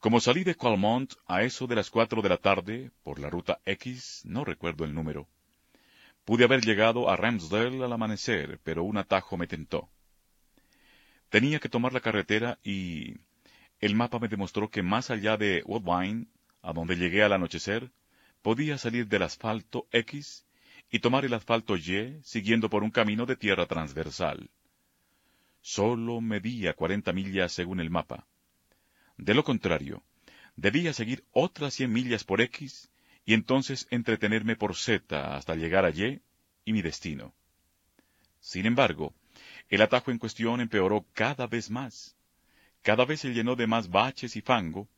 S1: Como salí de Qualmont a eso de las cuatro de la tarde, por la ruta X, no recuerdo el número, pude haber llegado a Ramsdale al amanecer, pero un atajo me tentó. Tenía que tomar la carretera y el mapa me demostró que más allá de Woodbine, a donde llegué al anochecer, podía salir del asfalto X y tomar el asfalto Y siguiendo por un camino de tierra transversal. Solo medía cuarenta millas según el mapa. De lo contrario, debía seguir otras cien millas por X y entonces entretenerme por Z hasta llegar a Y y mi destino. Sin embargo, el atajo en cuestión empeoró cada vez más. Cada vez se llenó de más baches y fango,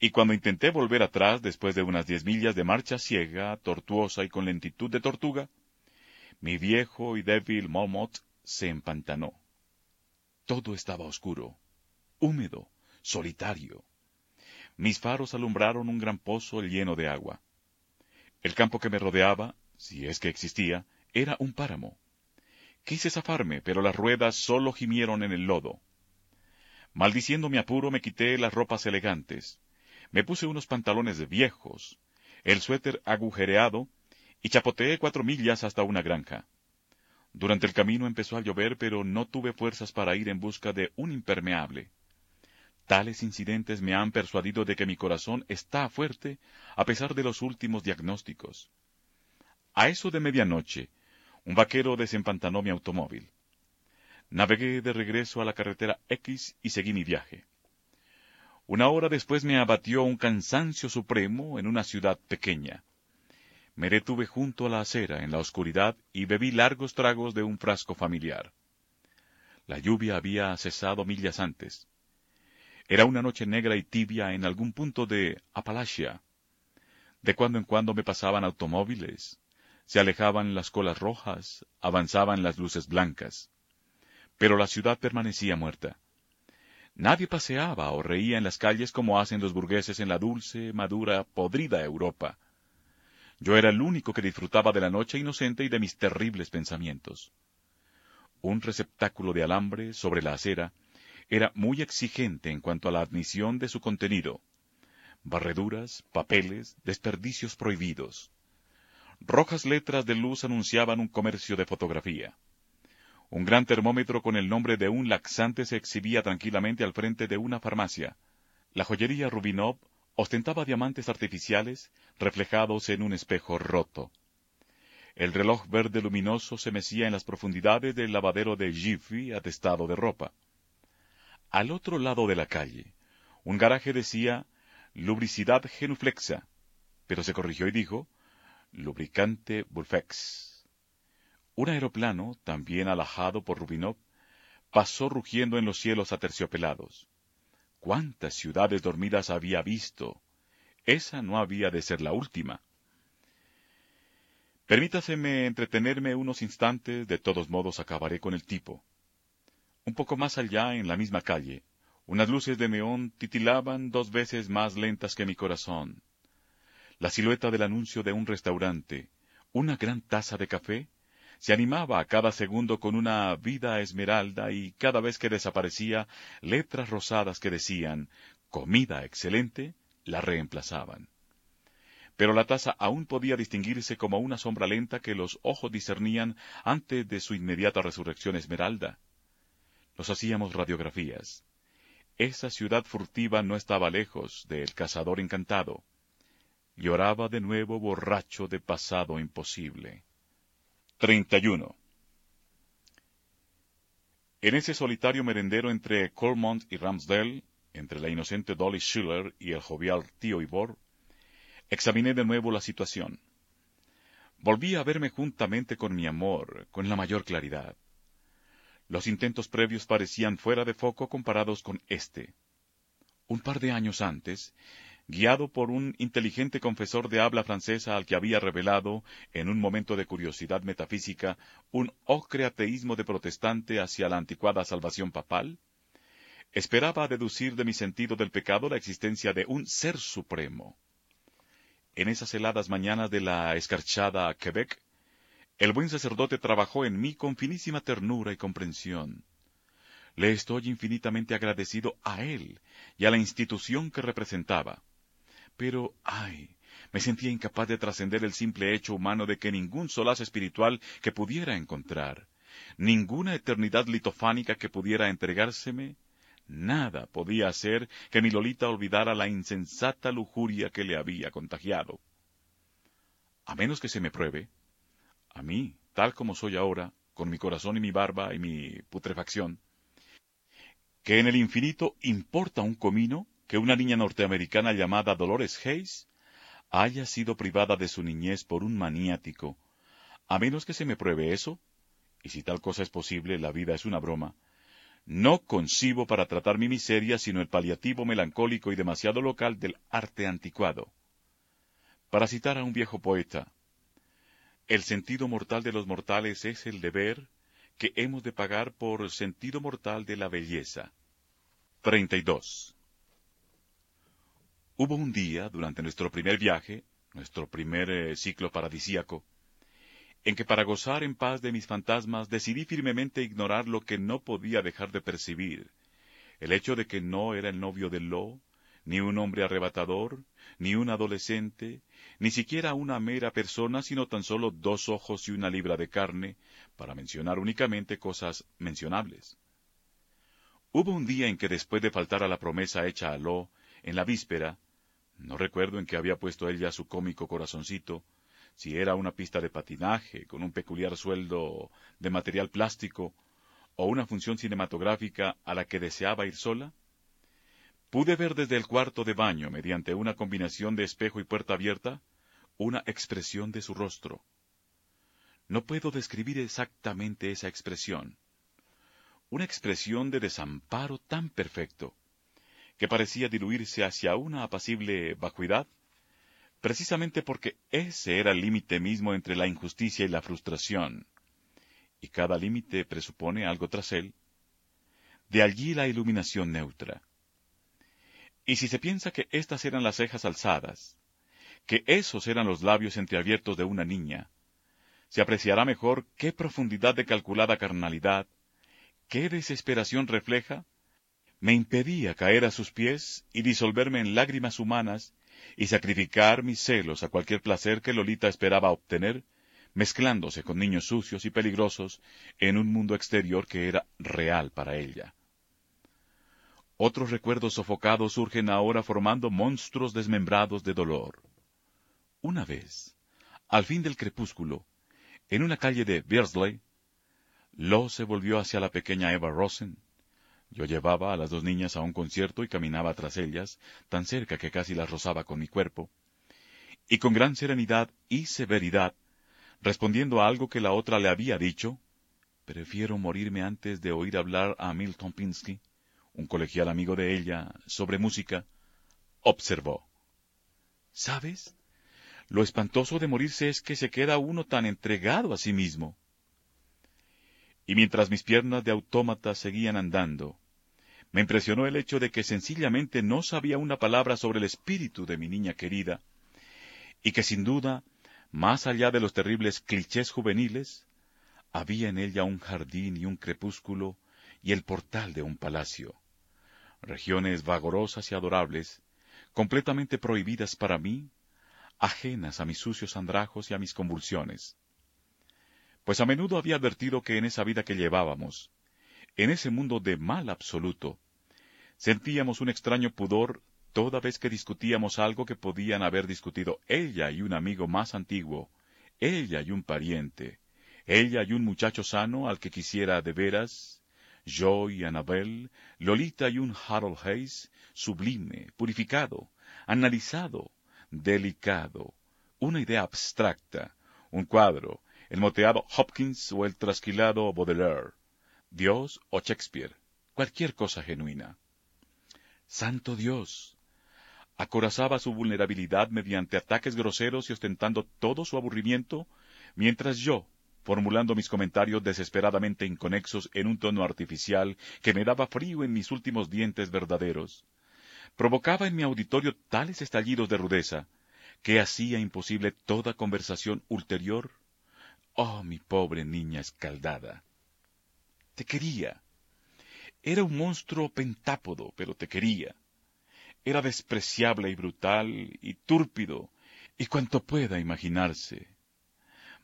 S1: y cuando intenté volver atrás después de unas diez millas de marcha ciega, tortuosa y con lentitud de tortuga, mi viejo y débil Momot se empantanó. Todo estaba oscuro, húmedo, solitario. Mis faros alumbraron un gran pozo lleno de agua. El campo que me rodeaba, si es que existía, era un páramo. Quise zafarme, pero las ruedas solo gimieron en el lodo. Maldiciendo mi apuro, me quité las ropas elegantes. Me puse unos pantalones viejos, el suéter agujereado, y chapoteé cuatro millas hasta una granja. Durante el camino empezó a llover, pero no tuve fuerzas para ir en busca de un impermeable. Tales incidentes me han persuadido de que mi corazón está fuerte a pesar de los últimos diagnósticos. A eso de medianoche, un vaquero desempantanó mi automóvil. Navegué de regreso a la carretera X y seguí mi viaje. Una hora después me abatió un cansancio supremo en una ciudad pequeña. Me detuve junto a la acera en la oscuridad y bebí largos tragos de un frasco familiar. La lluvia había cesado millas antes. Era una noche negra y tibia en algún punto de Apalachia. De cuando en cuando me pasaban automóviles, se alejaban las colas rojas, avanzaban las luces blancas pero la ciudad permanecía muerta. Nadie paseaba o reía en las calles como hacen los burgueses en la dulce, madura, podrida Europa. Yo era el único que disfrutaba de la noche inocente y de mis terribles pensamientos. Un receptáculo de alambre sobre la acera era muy exigente en cuanto a la admisión de su contenido. Barreduras, papeles, desperdicios prohibidos. Rojas letras de luz anunciaban un comercio de fotografía. Un gran termómetro con el nombre de un laxante se exhibía tranquilamente al frente de una farmacia. La joyería Rubinov ostentaba diamantes artificiales reflejados en un espejo roto. El reloj verde luminoso se mecía en las profundidades del lavadero de Jiffy atestado de ropa. Al otro lado de la calle, un garaje decía lubricidad genuflexa, pero se corrigió y dijo lubricante Bulfex. Un aeroplano, también alajado por Rubinov, pasó rugiendo en los cielos aterciopelados. ¿Cuántas ciudades dormidas había visto? Esa no había de ser la última. Permítaseme entretenerme unos instantes, de todos modos acabaré con el tipo. Un poco más allá, en la misma calle, unas luces de neón titilaban dos veces más lentas que mi corazón. La silueta del anuncio de un restaurante, una gran taza de café, se animaba a cada segundo con una vida esmeralda y cada vez que desaparecía, letras rosadas que decían comida excelente la reemplazaban. Pero la taza aún podía distinguirse como una sombra lenta que los ojos discernían antes de su inmediata resurrección esmeralda. Nos hacíamos radiografías. Esa ciudad furtiva no estaba lejos del cazador encantado. Lloraba de nuevo borracho de pasado imposible. 31. En ese solitario merendero entre Colmont y Ramsdale, entre la inocente Dolly Schiller y el jovial tío Ivor, examiné de nuevo la situación. Volví a verme juntamente con mi amor, con la mayor claridad. Los intentos previos parecían fuera de foco comparados con este. Un par de años antes, guiado por un inteligente confesor de habla francesa al que había revelado, en un momento de curiosidad metafísica, un ocre ateísmo de protestante hacia la anticuada salvación papal? Esperaba deducir de mi sentido del pecado la existencia de un ser supremo. En esas heladas mañanas de la escarchada Quebec, el buen sacerdote trabajó en mí con finísima ternura y comprensión. Le estoy infinitamente agradecido a él y a la institución que representaba. Pero, ay, me sentía incapaz de trascender el simple hecho humano de que ningún solaz espiritual que pudiera encontrar, ninguna eternidad litofánica que pudiera entregárseme, nada podía hacer que mi Lolita olvidara la insensata lujuria que le había contagiado. A menos que se me pruebe, a mí, tal como soy ahora, con mi corazón y mi barba y mi putrefacción, que en el infinito importa un comino que una niña norteamericana llamada Dolores Hayes haya sido privada de su niñez por un maniático, a menos que se me pruebe eso, y si tal cosa es posible, la vida es una broma, no concibo para tratar mi miseria sino el paliativo melancólico y demasiado local del arte anticuado. Para citar a un viejo poeta, el sentido mortal de los mortales es el deber que hemos de pagar por sentido mortal de la belleza. 32. Hubo un día, durante nuestro primer viaje, nuestro primer eh, ciclo paradisíaco, en que para gozar en paz de mis fantasmas decidí firmemente ignorar lo que no podía dejar de percibir, el hecho de que no era el novio de Lo, ni un hombre arrebatador, ni un adolescente, ni siquiera una mera persona, sino tan solo dos ojos y una libra de carne, para mencionar únicamente cosas mencionables. Hubo un día en que después de faltar a la promesa hecha a Lo, en la víspera, no recuerdo en qué había puesto ella su cómico corazoncito, si era una pista de patinaje con un peculiar sueldo de material plástico o una función cinematográfica a la que deseaba ir sola? Pude ver desde el cuarto de baño, mediante una combinación de espejo y puerta abierta, una expresión de su rostro. No puedo describir exactamente esa expresión. Una expresión de desamparo tan perfecto, que parecía diluirse hacia una apacible vacuidad precisamente porque ese era el límite mismo entre la injusticia y la frustración, y cada límite presupone algo tras él, de allí la iluminación neutra. Y si se piensa que estas eran las cejas alzadas, que esos eran los labios entreabiertos de una niña, se apreciará mejor qué profundidad de calculada carnalidad, qué desesperación refleja, me impedía caer a sus pies y disolverme en lágrimas humanas y sacrificar mis celos a cualquier placer que Lolita esperaba obtener, mezclándose con niños sucios y peligrosos en un mundo exterior que era real para ella. Otros recuerdos sofocados surgen ahora formando monstruos desmembrados de dolor. Una vez, al fin del crepúsculo, en una calle de Beardsley, Lo se volvió hacia la pequeña Eva Rosen, yo llevaba a las dos niñas a un concierto y caminaba tras ellas, tan cerca que casi las rozaba con mi cuerpo, y con gran serenidad y severidad, respondiendo a algo que la otra le había dicho, prefiero morirme antes de oír hablar a Milton Pinsky, un colegial amigo de ella, sobre música, observó. ¿Sabes? Lo espantoso de morirse es que se queda uno tan entregado a sí mismo. Y mientras mis piernas de autómata seguían andando, me impresionó el hecho de que sencillamente no sabía una palabra sobre el espíritu de mi niña querida, y que sin duda, más allá de los terribles clichés juveniles, había en ella un jardín y un crepúsculo y el portal de un palacio. Regiones vagorosas y adorables, completamente prohibidas para mí, ajenas a mis sucios andrajos y a mis convulsiones. Pues a menudo había advertido que en esa vida que llevábamos, en ese mundo de mal absoluto, sentíamos un extraño pudor toda vez que discutíamos algo que podían haber discutido ella y un amigo más antiguo, ella y un pariente, ella y un muchacho sano al que quisiera de veras, yo y Annabel, Lolita y un Harold Hayes, sublime, purificado, analizado, delicado, una idea abstracta, un cuadro, el moteado Hopkins o el trasquilado Baudelaire, Dios o Shakespeare, cualquier cosa genuina. Santo Dios. Acorazaba su vulnerabilidad mediante ataques groseros y ostentando todo su aburrimiento, mientras yo, formulando mis comentarios desesperadamente inconexos en un tono artificial que me daba frío en mis últimos dientes verdaderos, provocaba en mi auditorio tales estallidos de rudeza que hacía imposible toda conversación ulterior. Oh, mi pobre niña escaldada. Te quería. Era un monstruo pentápodo, pero te quería. Era despreciable y brutal y túrpido, y cuanto pueda imaginarse.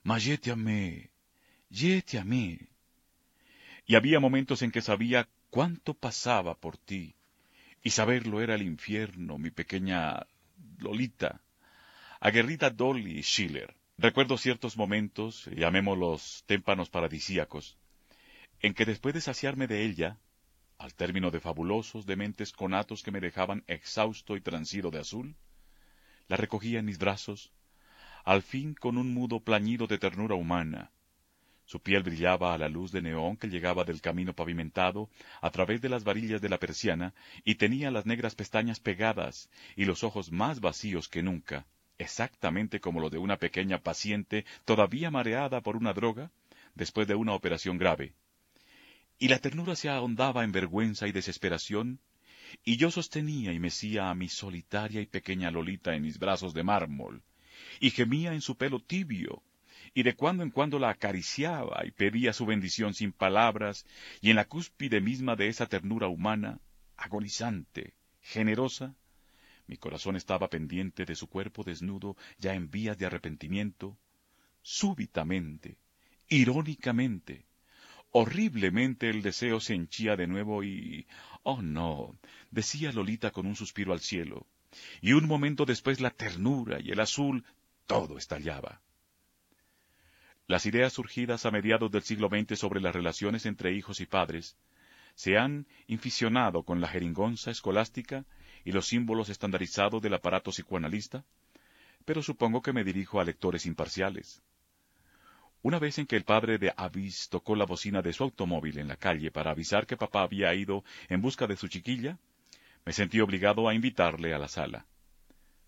S1: Mas je te amé, je te amé. Y había momentos en que sabía cuánto pasaba por ti, y saberlo era el infierno, mi pequeña Lolita, aguerrida Dolly Schiller. Recuerdo ciertos momentos, llamémoslos témpanos paradisíacos, en que después de saciarme de ella, al término de fabulosos, dementes conatos que me dejaban exhausto y transido de azul, la recogía en mis brazos, al fin con un mudo plañido de ternura humana. Su piel brillaba a la luz de neón que llegaba del camino pavimentado a través de las varillas de la persiana y tenía las negras pestañas pegadas y los ojos más vacíos que nunca exactamente como lo de una pequeña paciente todavía mareada por una droga después de una operación grave. Y la ternura se ahondaba en vergüenza y desesperación, y yo sostenía y mecía a mi solitaria y pequeña Lolita en mis brazos de mármol, y gemía en su pelo tibio, y de cuando en cuando la acariciaba y pedía su bendición sin palabras, y en la cúspide misma de esa ternura humana, agonizante, generosa, mi corazón estaba pendiente de su cuerpo desnudo, ya en vías de arrepentimiento. Súbitamente, irónicamente, horriblemente el deseo se henchía de nuevo y... Oh no, decía Lolita con un suspiro al cielo. Y un momento después la ternura y el azul, todo estallaba. Las ideas surgidas a mediados del siglo XX sobre las relaciones entre hijos y padres se han inficionado con la jeringonza escolástica y los símbolos estandarizados del aparato psicoanalista, pero supongo que me dirijo a lectores imparciales. Una vez en que el padre de Avis tocó la bocina de su automóvil en la calle para avisar que papá había ido en busca de su chiquilla, me sentí obligado a invitarle a la sala.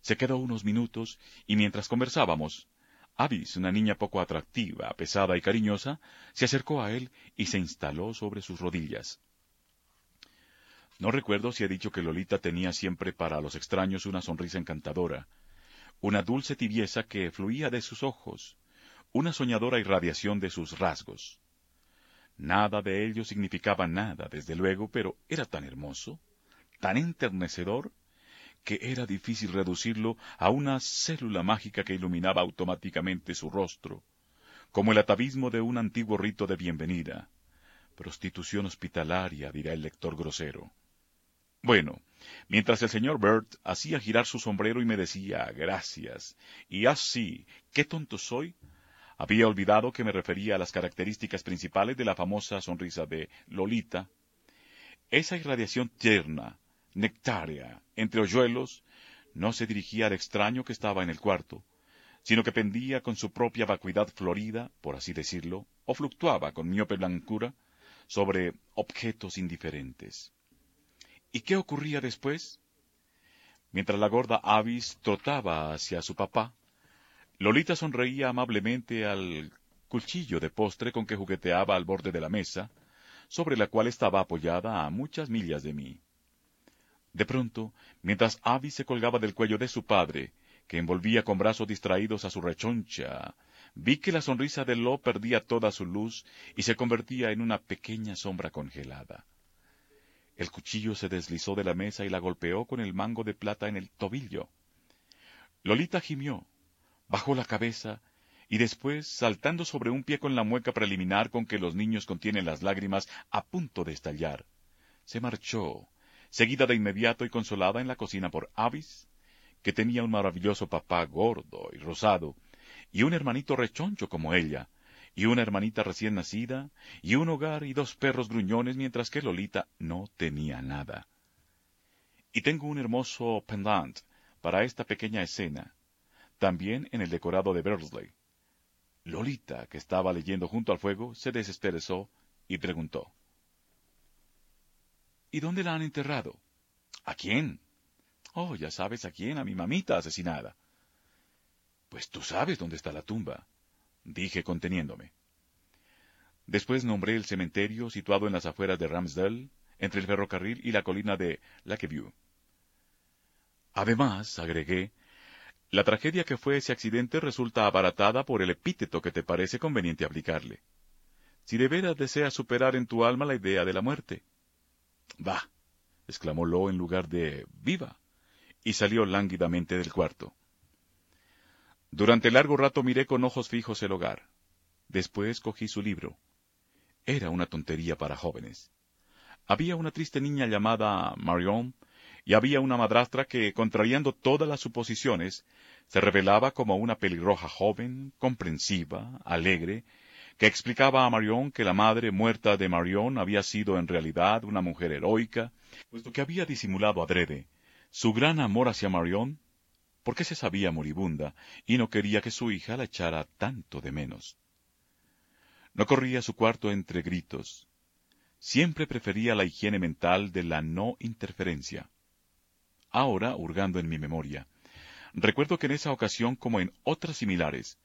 S1: Se quedó unos minutos y mientras conversábamos, Avis, una niña poco atractiva, pesada y cariñosa, se acercó a él y se instaló sobre sus rodillas. No recuerdo si he dicho que Lolita tenía siempre para los extraños una sonrisa encantadora, una dulce tibieza que fluía de sus ojos, una soñadora irradiación de sus rasgos. Nada de ello significaba nada, desde luego, pero era tan hermoso, tan enternecedor, que era difícil reducirlo a una célula mágica que iluminaba automáticamente su rostro, como el atavismo de un antiguo rito de bienvenida. Prostitución hospitalaria, dirá el lector grosero. Bueno, mientras el señor Bird hacía girar su sombrero y me decía gracias, y así, qué tonto soy, había olvidado que me refería a las características principales de la famosa sonrisa de Lolita. Esa irradiación tierna, nectárea, entre hoyuelos, no se dirigía al extraño que estaba en el cuarto, sino que pendía con su propia vacuidad florida, por así decirlo, o fluctuaba con miope blancura sobre objetos indiferentes. ¿Y qué ocurría después? Mientras la gorda Avis trotaba hacia su papá, Lolita sonreía amablemente al cuchillo de postre con que jugueteaba al borde de la mesa, sobre la cual estaba apoyada a muchas millas de mí. De pronto, mientras Avis se colgaba del cuello de su padre, que envolvía con brazos distraídos a su rechoncha, vi que la sonrisa de Lo perdía toda su luz y se convertía en una pequeña sombra congelada. El cuchillo se deslizó de la mesa y la golpeó con el mango de plata en el tobillo. Lolita gimió, bajó la cabeza y después, saltando sobre un pie con la mueca preliminar con que los niños contienen las lágrimas a punto de estallar, se marchó, seguida de inmediato y consolada en la cocina por Avis, que tenía un maravilloso papá gordo y rosado, y un hermanito rechoncho como ella, y una hermanita recién nacida, y un hogar y dos perros gruñones, mientras que Lolita no tenía nada. Y tengo un hermoso pendant para esta pequeña escena, también en el decorado de Bursley. Lolita, que estaba leyendo junto al fuego, se desesperezó y preguntó. ¿Y dónde la han enterrado? ¿A quién? Oh, ya sabes a quién, a mi mamita asesinada. Pues tú sabes dónde está la tumba dije conteniéndome. Después nombré el cementerio situado en las afueras de Ramsdale, entre el ferrocarril y la colina de Lakeview. Además, agregué, la tragedia que fue ese accidente resulta abaratada por el epíteto que te parece conveniente aplicarle. Si de veras deseas superar en tu alma la idea de la muerte. Va, exclamó Lo en lugar de viva, y salió lánguidamente del cuarto. Durante largo rato miré con ojos fijos el hogar. Después cogí su libro. Era una tontería para jóvenes. Había una triste niña llamada Marion, y había una madrastra que, contrariando todas las suposiciones, se revelaba como una pelirroja joven, comprensiva, alegre, que explicaba a Marion que la madre muerta de Marion había sido en realidad una mujer heroica, puesto que había disimulado adrede su gran amor hacia Marion, porque se sabía moribunda y no quería que su hija la echara tanto de menos. No corría a su cuarto entre gritos. Siempre prefería la higiene mental de la no interferencia. Ahora, hurgando en mi memoria, recuerdo que en esa ocasión, como en otras similares,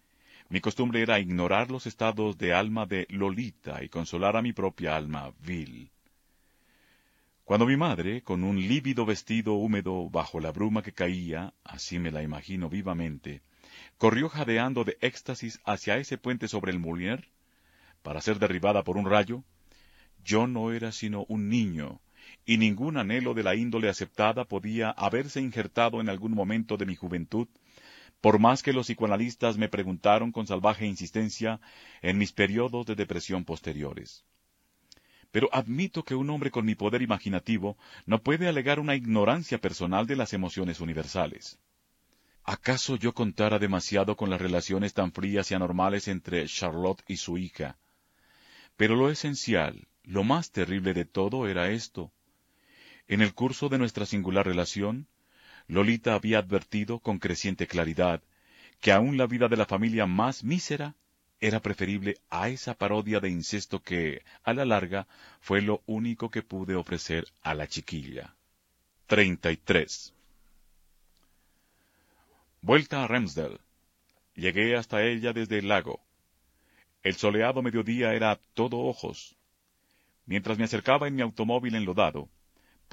S1: mi costumbre era ignorar los estados de alma de Lolita y consolar a mi propia alma vil. Cuando mi madre, con un lívido vestido húmedo bajo la bruma que caía, así me la imagino vivamente, corrió jadeando de éxtasis hacia ese puente sobre el Molière, para ser derribada por un rayo, yo no era sino un niño, y ningún anhelo de la índole aceptada podía haberse injertado en algún momento de mi juventud, por más que los psicoanalistas me preguntaron con salvaje insistencia en mis periodos de depresión posteriores. Pero admito que un hombre con mi poder imaginativo no puede alegar una ignorancia personal de las emociones universales. ¿Acaso yo contara demasiado con las relaciones tan frías y anormales entre Charlotte y su hija? Pero lo esencial, lo más terrible de todo era esto. En el curso de nuestra singular relación, Lolita había advertido con creciente claridad que aún la vida de la familia más mísera era preferible a esa parodia de incesto que, a la larga, fue lo único que pude ofrecer a la chiquilla. 33. Vuelta a Ramsdale. Llegué hasta ella desde el lago. El soleado mediodía era todo ojos. Mientras me acercaba en mi automóvil enlodado,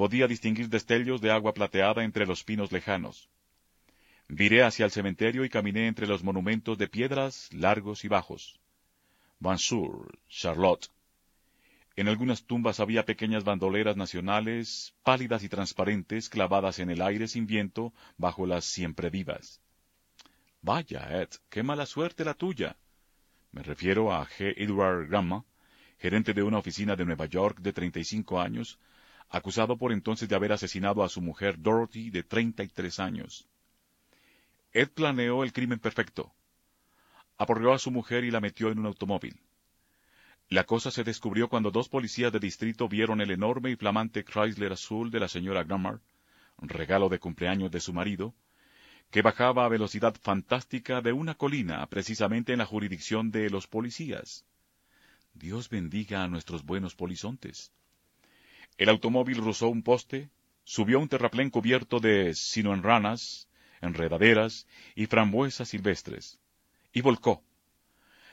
S1: podía distinguir destellos de agua plateada entre los pinos lejanos. Viré hacia el cementerio y caminé entre los monumentos de piedras largos y bajos. Mansour, Charlotte. En algunas tumbas había pequeñas bandoleras nacionales, pálidas y transparentes, clavadas en el aire sin viento, bajo las siempre vivas. Vaya, Ed, qué mala suerte la tuya. Me refiero a G. Edward Gramma, gerente de una oficina de Nueva York de treinta y cinco años, acusado por entonces de haber asesinado a su mujer Dorothy de treinta y tres años. Ed planeó el crimen perfecto. Aporreó a su mujer y la metió en un automóvil. La cosa se descubrió cuando dos policías de distrito vieron el enorme y flamante Chrysler azul de la señora Grammar, regalo de cumpleaños de su marido, que bajaba a velocidad fantástica de una colina precisamente en la jurisdicción de los policías. Dios bendiga a nuestros buenos polizontes. El automóvil rozó un poste, subió un terraplén cubierto de sino en ranas, enredaderas y frambuesas silvestres, y volcó.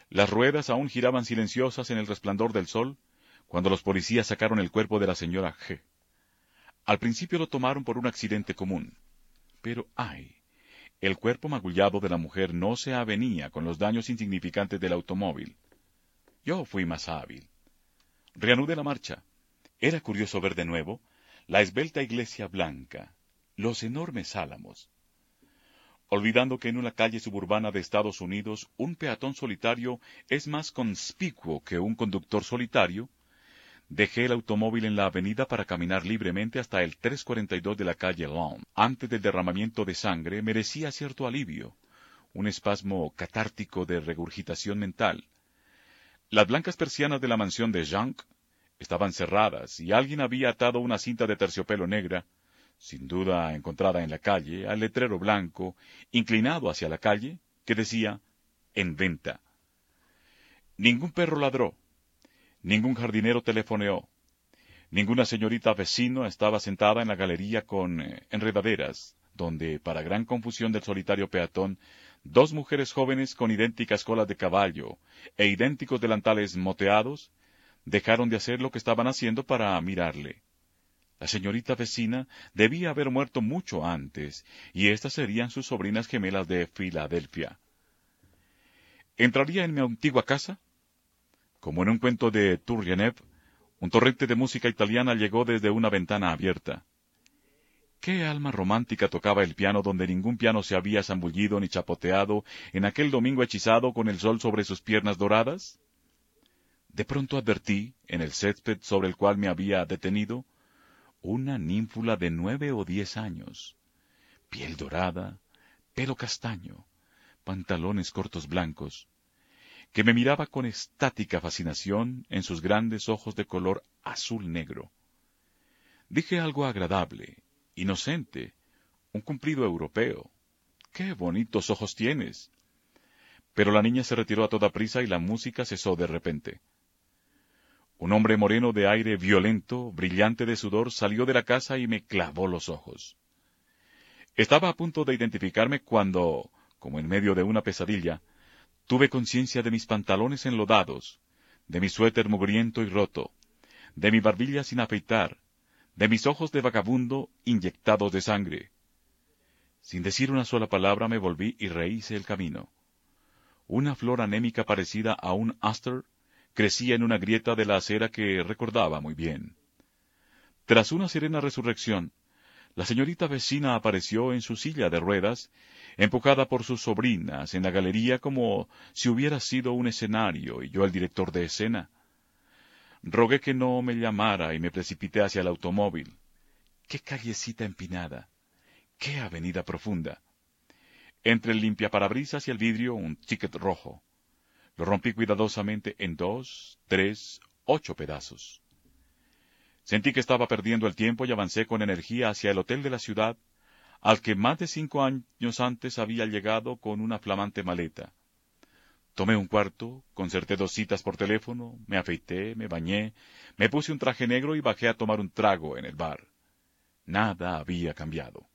S1: Las ruedas aún giraban silenciosas en el resplandor del sol cuando los policías sacaron el cuerpo de la señora G. Al principio lo tomaron por un accidente común, pero ay, el cuerpo magullado de la mujer no se avenía con los daños insignificantes del automóvil. Yo fui más hábil. Reanudé la marcha era curioso ver de nuevo la esbelta iglesia blanca, los enormes álamos. Olvidando que en una calle suburbana de Estados Unidos un peatón solitario es más conspicuo que un conductor solitario, dejé el automóvil en la avenida para caminar libremente hasta el 342 de la calle Long. Antes del derramamiento de sangre merecía cierto alivio, un espasmo catártico de regurgitación mental. Las blancas persianas de la mansión de Jean estaban cerradas y alguien había atado una cinta de terciopelo negra, sin duda encontrada en la calle, al letrero blanco, inclinado hacia la calle, que decía en venta. Ningún perro ladró, ningún jardinero telefoneó, ninguna señorita vecino estaba sentada en la galería con eh, enredaderas, donde, para gran confusión del solitario peatón, dos mujeres jóvenes con idénticas colas de caballo e idénticos delantales moteados dejaron de hacer lo que estaban haciendo para mirarle. La señorita vecina debía haber muerto mucho antes, y estas serían sus sobrinas gemelas de Filadelfia. ¿Entraría en mi antigua casa? Como en un cuento de Turgenev, un torrente de música italiana llegó desde una ventana abierta. ¿Qué alma romántica tocaba el piano donde ningún piano se había zambullido ni chapoteado en aquel domingo hechizado con el sol sobre sus piernas doradas? De pronto advertí, en el césped sobre el cual me había detenido, una ninfula de nueve o diez años, piel dorada, pelo castaño, pantalones cortos blancos, que me miraba con estática fascinación en sus grandes ojos de color azul negro. Dije algo agradable, inocente, un cumplido europeo. ¡Qué bonitos ojos tienes! Pero la niña se retiró a toda prisa y la música cesó de repente. Un hombre moreno de aire violento, brillante de sudor, salió de la casa y me clavó los ojos. Estaba a punto de identificarme cuando, como en medio de una pesadilla, tuve conciencia de mis pantalones enlodados, de mi suéter mugriento y roto, de mi barbilla sin afeitar, de mis ojos de vagabundo inyectados de sangre. Sin decir una sola palabra me volví y rehice el camino. Una flor anémica parecida a un aster crecía en una grieta de la acera que recordaba muy bien. Tras una serena resurrección, la señorita vecina apareció en su silla de ruedas, empujada por sus sobrinas en la galería como si hubiera sido un escenario y yo el director de escena. Rogué que no me llamara y me precipité hacia el automóvil. ¡Qué callecita empinada! ¡Qué avenida profunda! Entre el limpiaparabrisas y el vidrio un ticket rojo. Lo rompí cuidadosamente en dos, tres, ocho pedazos. Sentí que estaba perdiendo el tiempo y avancé con energía hacia el hotel de la ciudad, al que más de cinco años antes había llegado con una flamante maleta. Tomé un cuarto, concerté dos citas por teléfono, me afeité, me bañé, me puse un traje negro y bajé a tomar un trago en el bar. Nada había cambiado.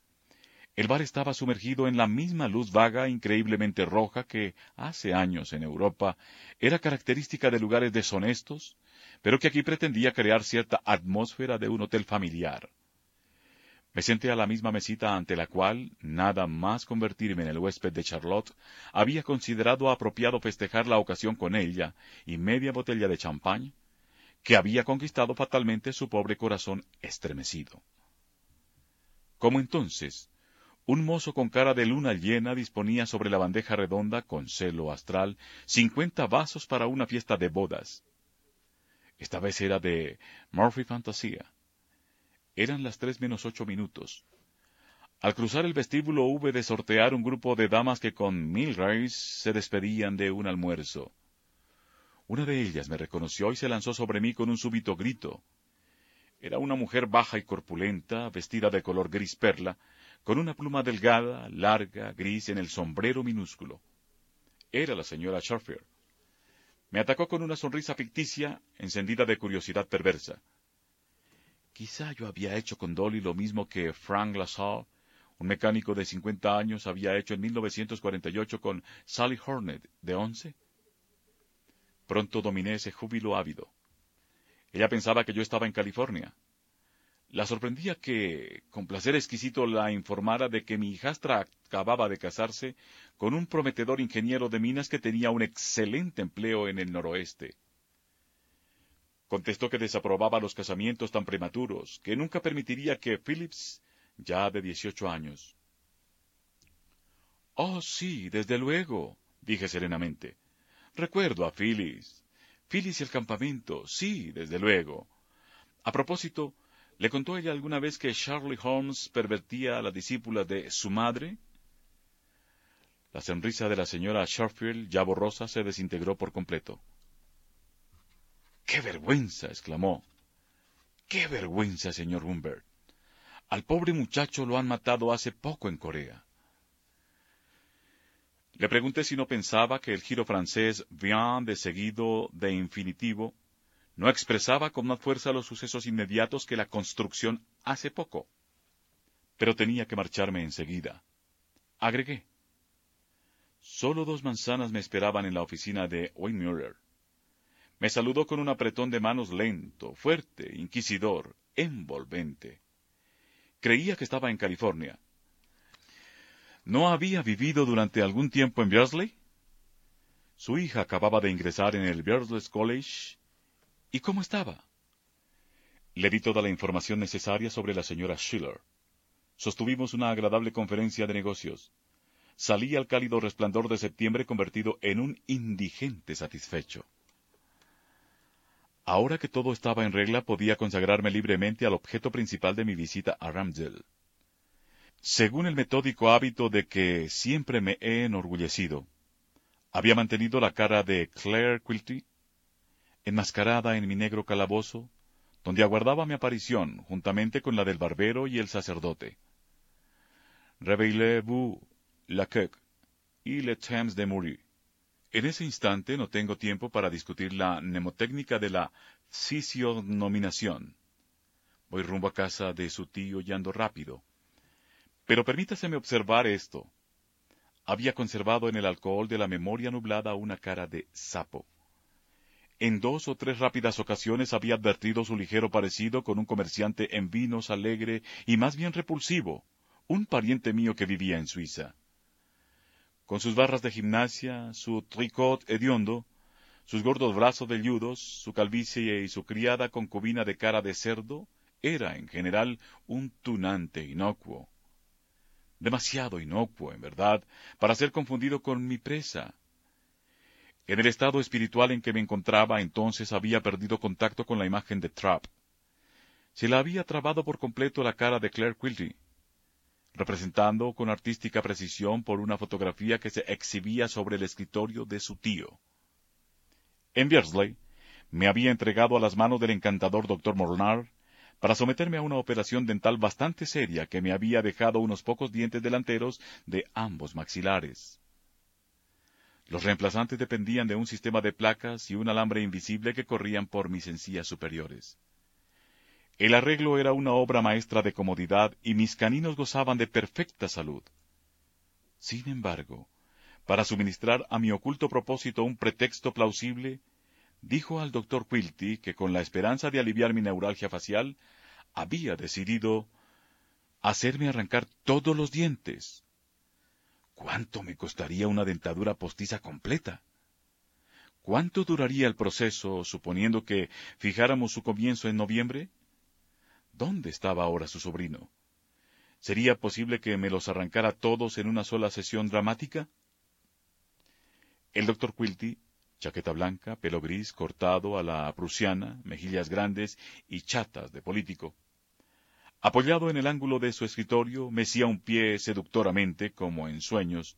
S1: El bar estaba sumergido en la misma luz vaga, increíblemente roja, que hace años en Europa era característica de lugares deshonestos, pero que aquí pretendía crear cierta atmósfera de un hotel familiar. Me senté a la misma mesita ante la cual, nada más convertirme en el huésped de Charlotte, había considerado apropiado festejar la ocasión con ella y media botella de champán, que había conquistado fatalmente su pobre corazón estremecido. Como entonces, un mozo con cara de luna llena disponía sobre la bandeja redonda, con celo astral, cincuenta vasos para una fiesta de bodas. Esta vez era de Murphy Fantasía. Eran las tres menos ocho minutos. Al cruzar el vestíbulo hube de sortear un grupo de damas que con mil se despedían de un almuerzo. Una de ellas me reconoció y se lanzó sobre mí con un súbito grito. Era una mujer baja y corpulenta, vestida de color gris perla, con una pluma delgada, larga, gris en el sombrero minúsculo. Era la señora Sharfield. Me atacó con una sonrisa ficticia, encendida de curiosidad perversa. Quizá yo había hecho con Dolly lo mismo que Frank LaSalle, un mecánico de cincuenta años, había hecho en 1948 con Sally Hornet, de once. Pronto dominé ese júbilo ávido. Ella pensaba que yo estaba en California. La sorprendía que, con placer exquisito, la informara de que mi hijastra acababa de casarse con un prometedor ingeniero de minas que tenía un excelente empleo en el noroeste. Contestó que desaprobaba los casamientos tan prematuros, que nunca permitiría que Phillips, ya de dieciocho años. Oh, sí, desde luego, dije serenamente. Recuerdo a Phyllis. Phyllis y el campamento, sí, desde luego. A propósito, ¿Le contó ella alguna vez que Charlie Holmes pervertía a la discípula de su madre? La sonrisa de la señora Sharfield, ya borrosa, se desintegró por completo. ¡Qué vergüenza! exclamó. ¡Qué vergüenza, señor Humbert! Al pobre muchacho lo han matado hace poco en Corea. Le pregunté si no pensaba que el giro francés vient de seguido de infinitivo no expresaba con más fuerza los sucesos inmediatos que la construcción hace poco. Pero tenía que marcharme enseguida. Agregué. Solo dos manzanas me esperaban en la oficina de Weinmüller. Me saludó con un apretón de manos lento, fuerte, inquisidor, envolvente. Creía que estaba en California. ¿No había vivido durante algún tiempo en Beardsley? Su hija acababa de ingresar en el Beardsley College ¿Y cómo estaba? Le di toda la información necesaria sobre la señora Schiller. Sostuvimos una agradable conferencia de negocios. Salí al cálido resplandor de septiembre convertido en un indigente satisfecho. Ahora que todo estaba en regla, podía consagrarme libremente al objeto principal de mi visita a Ramsdale. Según el metódico hábito de que siempre me he enorgullecido, había mantenido la cara de Claire Quilty, enmascarada en mi negro calabozo, donde aguardaba mi aparición, juntamente con la del barbero y el sacerdote. Réveillez-vous, la queue, y le temps de mourir. En ese instante no tengo tiempo para discutir la mnemotécnica de la fisionominación. Voy rumbo a casa de su tío y ando rápido. Pero permítaseme observar esto. Había conservado en el alcohol de la memoria nublada una cara de sapo. En dos o tres rápidas ocasiones había advertido su ligero parecido con un comerciante en vinos alegre y más bien repulsivo, un pariente mío que vivía en Suiza. Con sus barras de gimnasia, su tricot hediondo, sus gordos brazos velludos, su calvicie y su criada concubina de cara de cerdo, era, en general, un tunante inocuo. Demasiado inocuo, en verdad, para ser confundido con mi presa. En el estado espiritual en que me encontraba entonces había perdido contacto con la imagen de Trapp. Se la había trabado por completo la cara de Claire Quilty, representando con artística precisión por una fotografía que se exhibía sobre el escritorio de su tío. En Beardsley me había entregado a las manos del encantador doctor Molnar para someterme a una operación dental bastante seria que me había dejado unos pocos dientes delanteros de ambos maxilares. Los reemplazantes dependían de un sistema de placas y un alambre invisible que corrían por mis encías superiores. El arreglo era una obra maestra de comodidad y mis caninos gozaban de perfecta salud. Sin embargo, para suministrar a mi oculto propósito un pretexto plausible, dijo al doctor Quilty que con la esperanza de aliviar mi neuralgia facial, había decidido hacerme arrancar todos los dientes. ¿Cuánto me costaría una dentadura postiza completa? ¿Cuánto duraría el proceso, suponiendo que fijáramos su comienzo en noviembre? ¿Dónde estaba ahora su sobrino? ¿Sería posible que me los arrancara todos en una sola sesión dramática? El doctor Quilty, chaqueta blanca, pelo gris, cortado a la prusiana, mejillas grandes y chatas de político. Apoyado en el ángulo de su escritorio, mecía un pie seductoramente, como en sueños,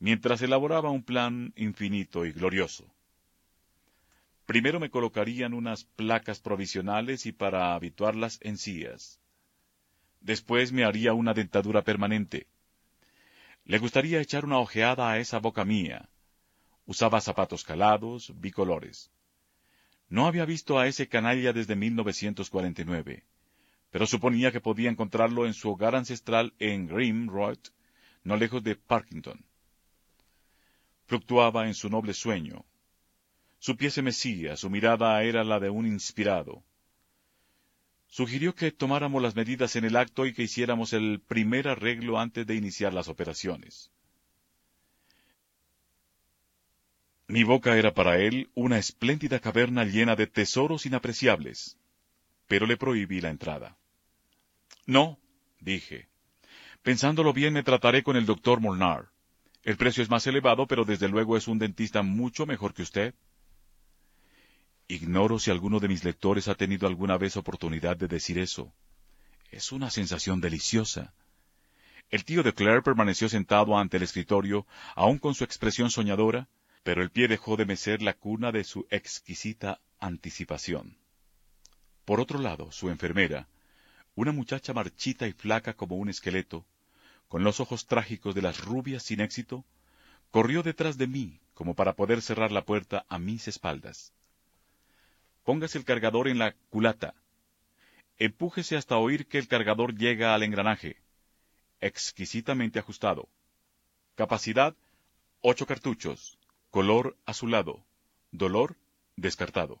S1: mientras elaboraba un plan infinito y glorioso. Primero me colocarían unas placas provisionales y para habituarlas encías. Después me haría una dentadura permanente. Le gustaría echar una ojeada a esa boca mía. Usaba zapatos calados, bicolores. No había visto a ese canalla desde 1949, pero suponía que podía encontrarlo en su hogar ancestral en Road, no lejos de Parkington. Fluctuaba en su noble sueño, su pie se mecía, su mirada era la de un inspirado. Sugirió que tomáramos las medidas en el acto y que hiciéramos el primer arreglo antes de iniciar las operaciones. Mi boca era para él una espléndida caverna llena de tesoros inapreciables, pero le prohibí la entrada. No, dije. Pensándolo bien me trataré con el doctor Molnar. El precio es más elevado, pero desde luego es un dentista mucho mejor que usted. Ignoro si alguno de mis lectores ha tenido alguna vez oportunidad de decir eso. Es una sensación deliciosa. El tío de Claire permaneció sentado ante el escritorio, aun con su expresión soñadora, pero el pie dejó de mecer la cuna de su exquisita anticipación. Por otro lado, su enfermera, una muchacha marchita y flaca como un esqueleto, con los ojos trágicos de las rubias sin éxito, corrió detrás de mí como para poder cerrar la puerta a mis espaldas. Póngase el cargador en la culata. Empújese hasta oír que el cargador llega al engranaje. Exquisitamente ajustado. Capacidad, ocho cartuchos. Color azulado. Dolor descartado.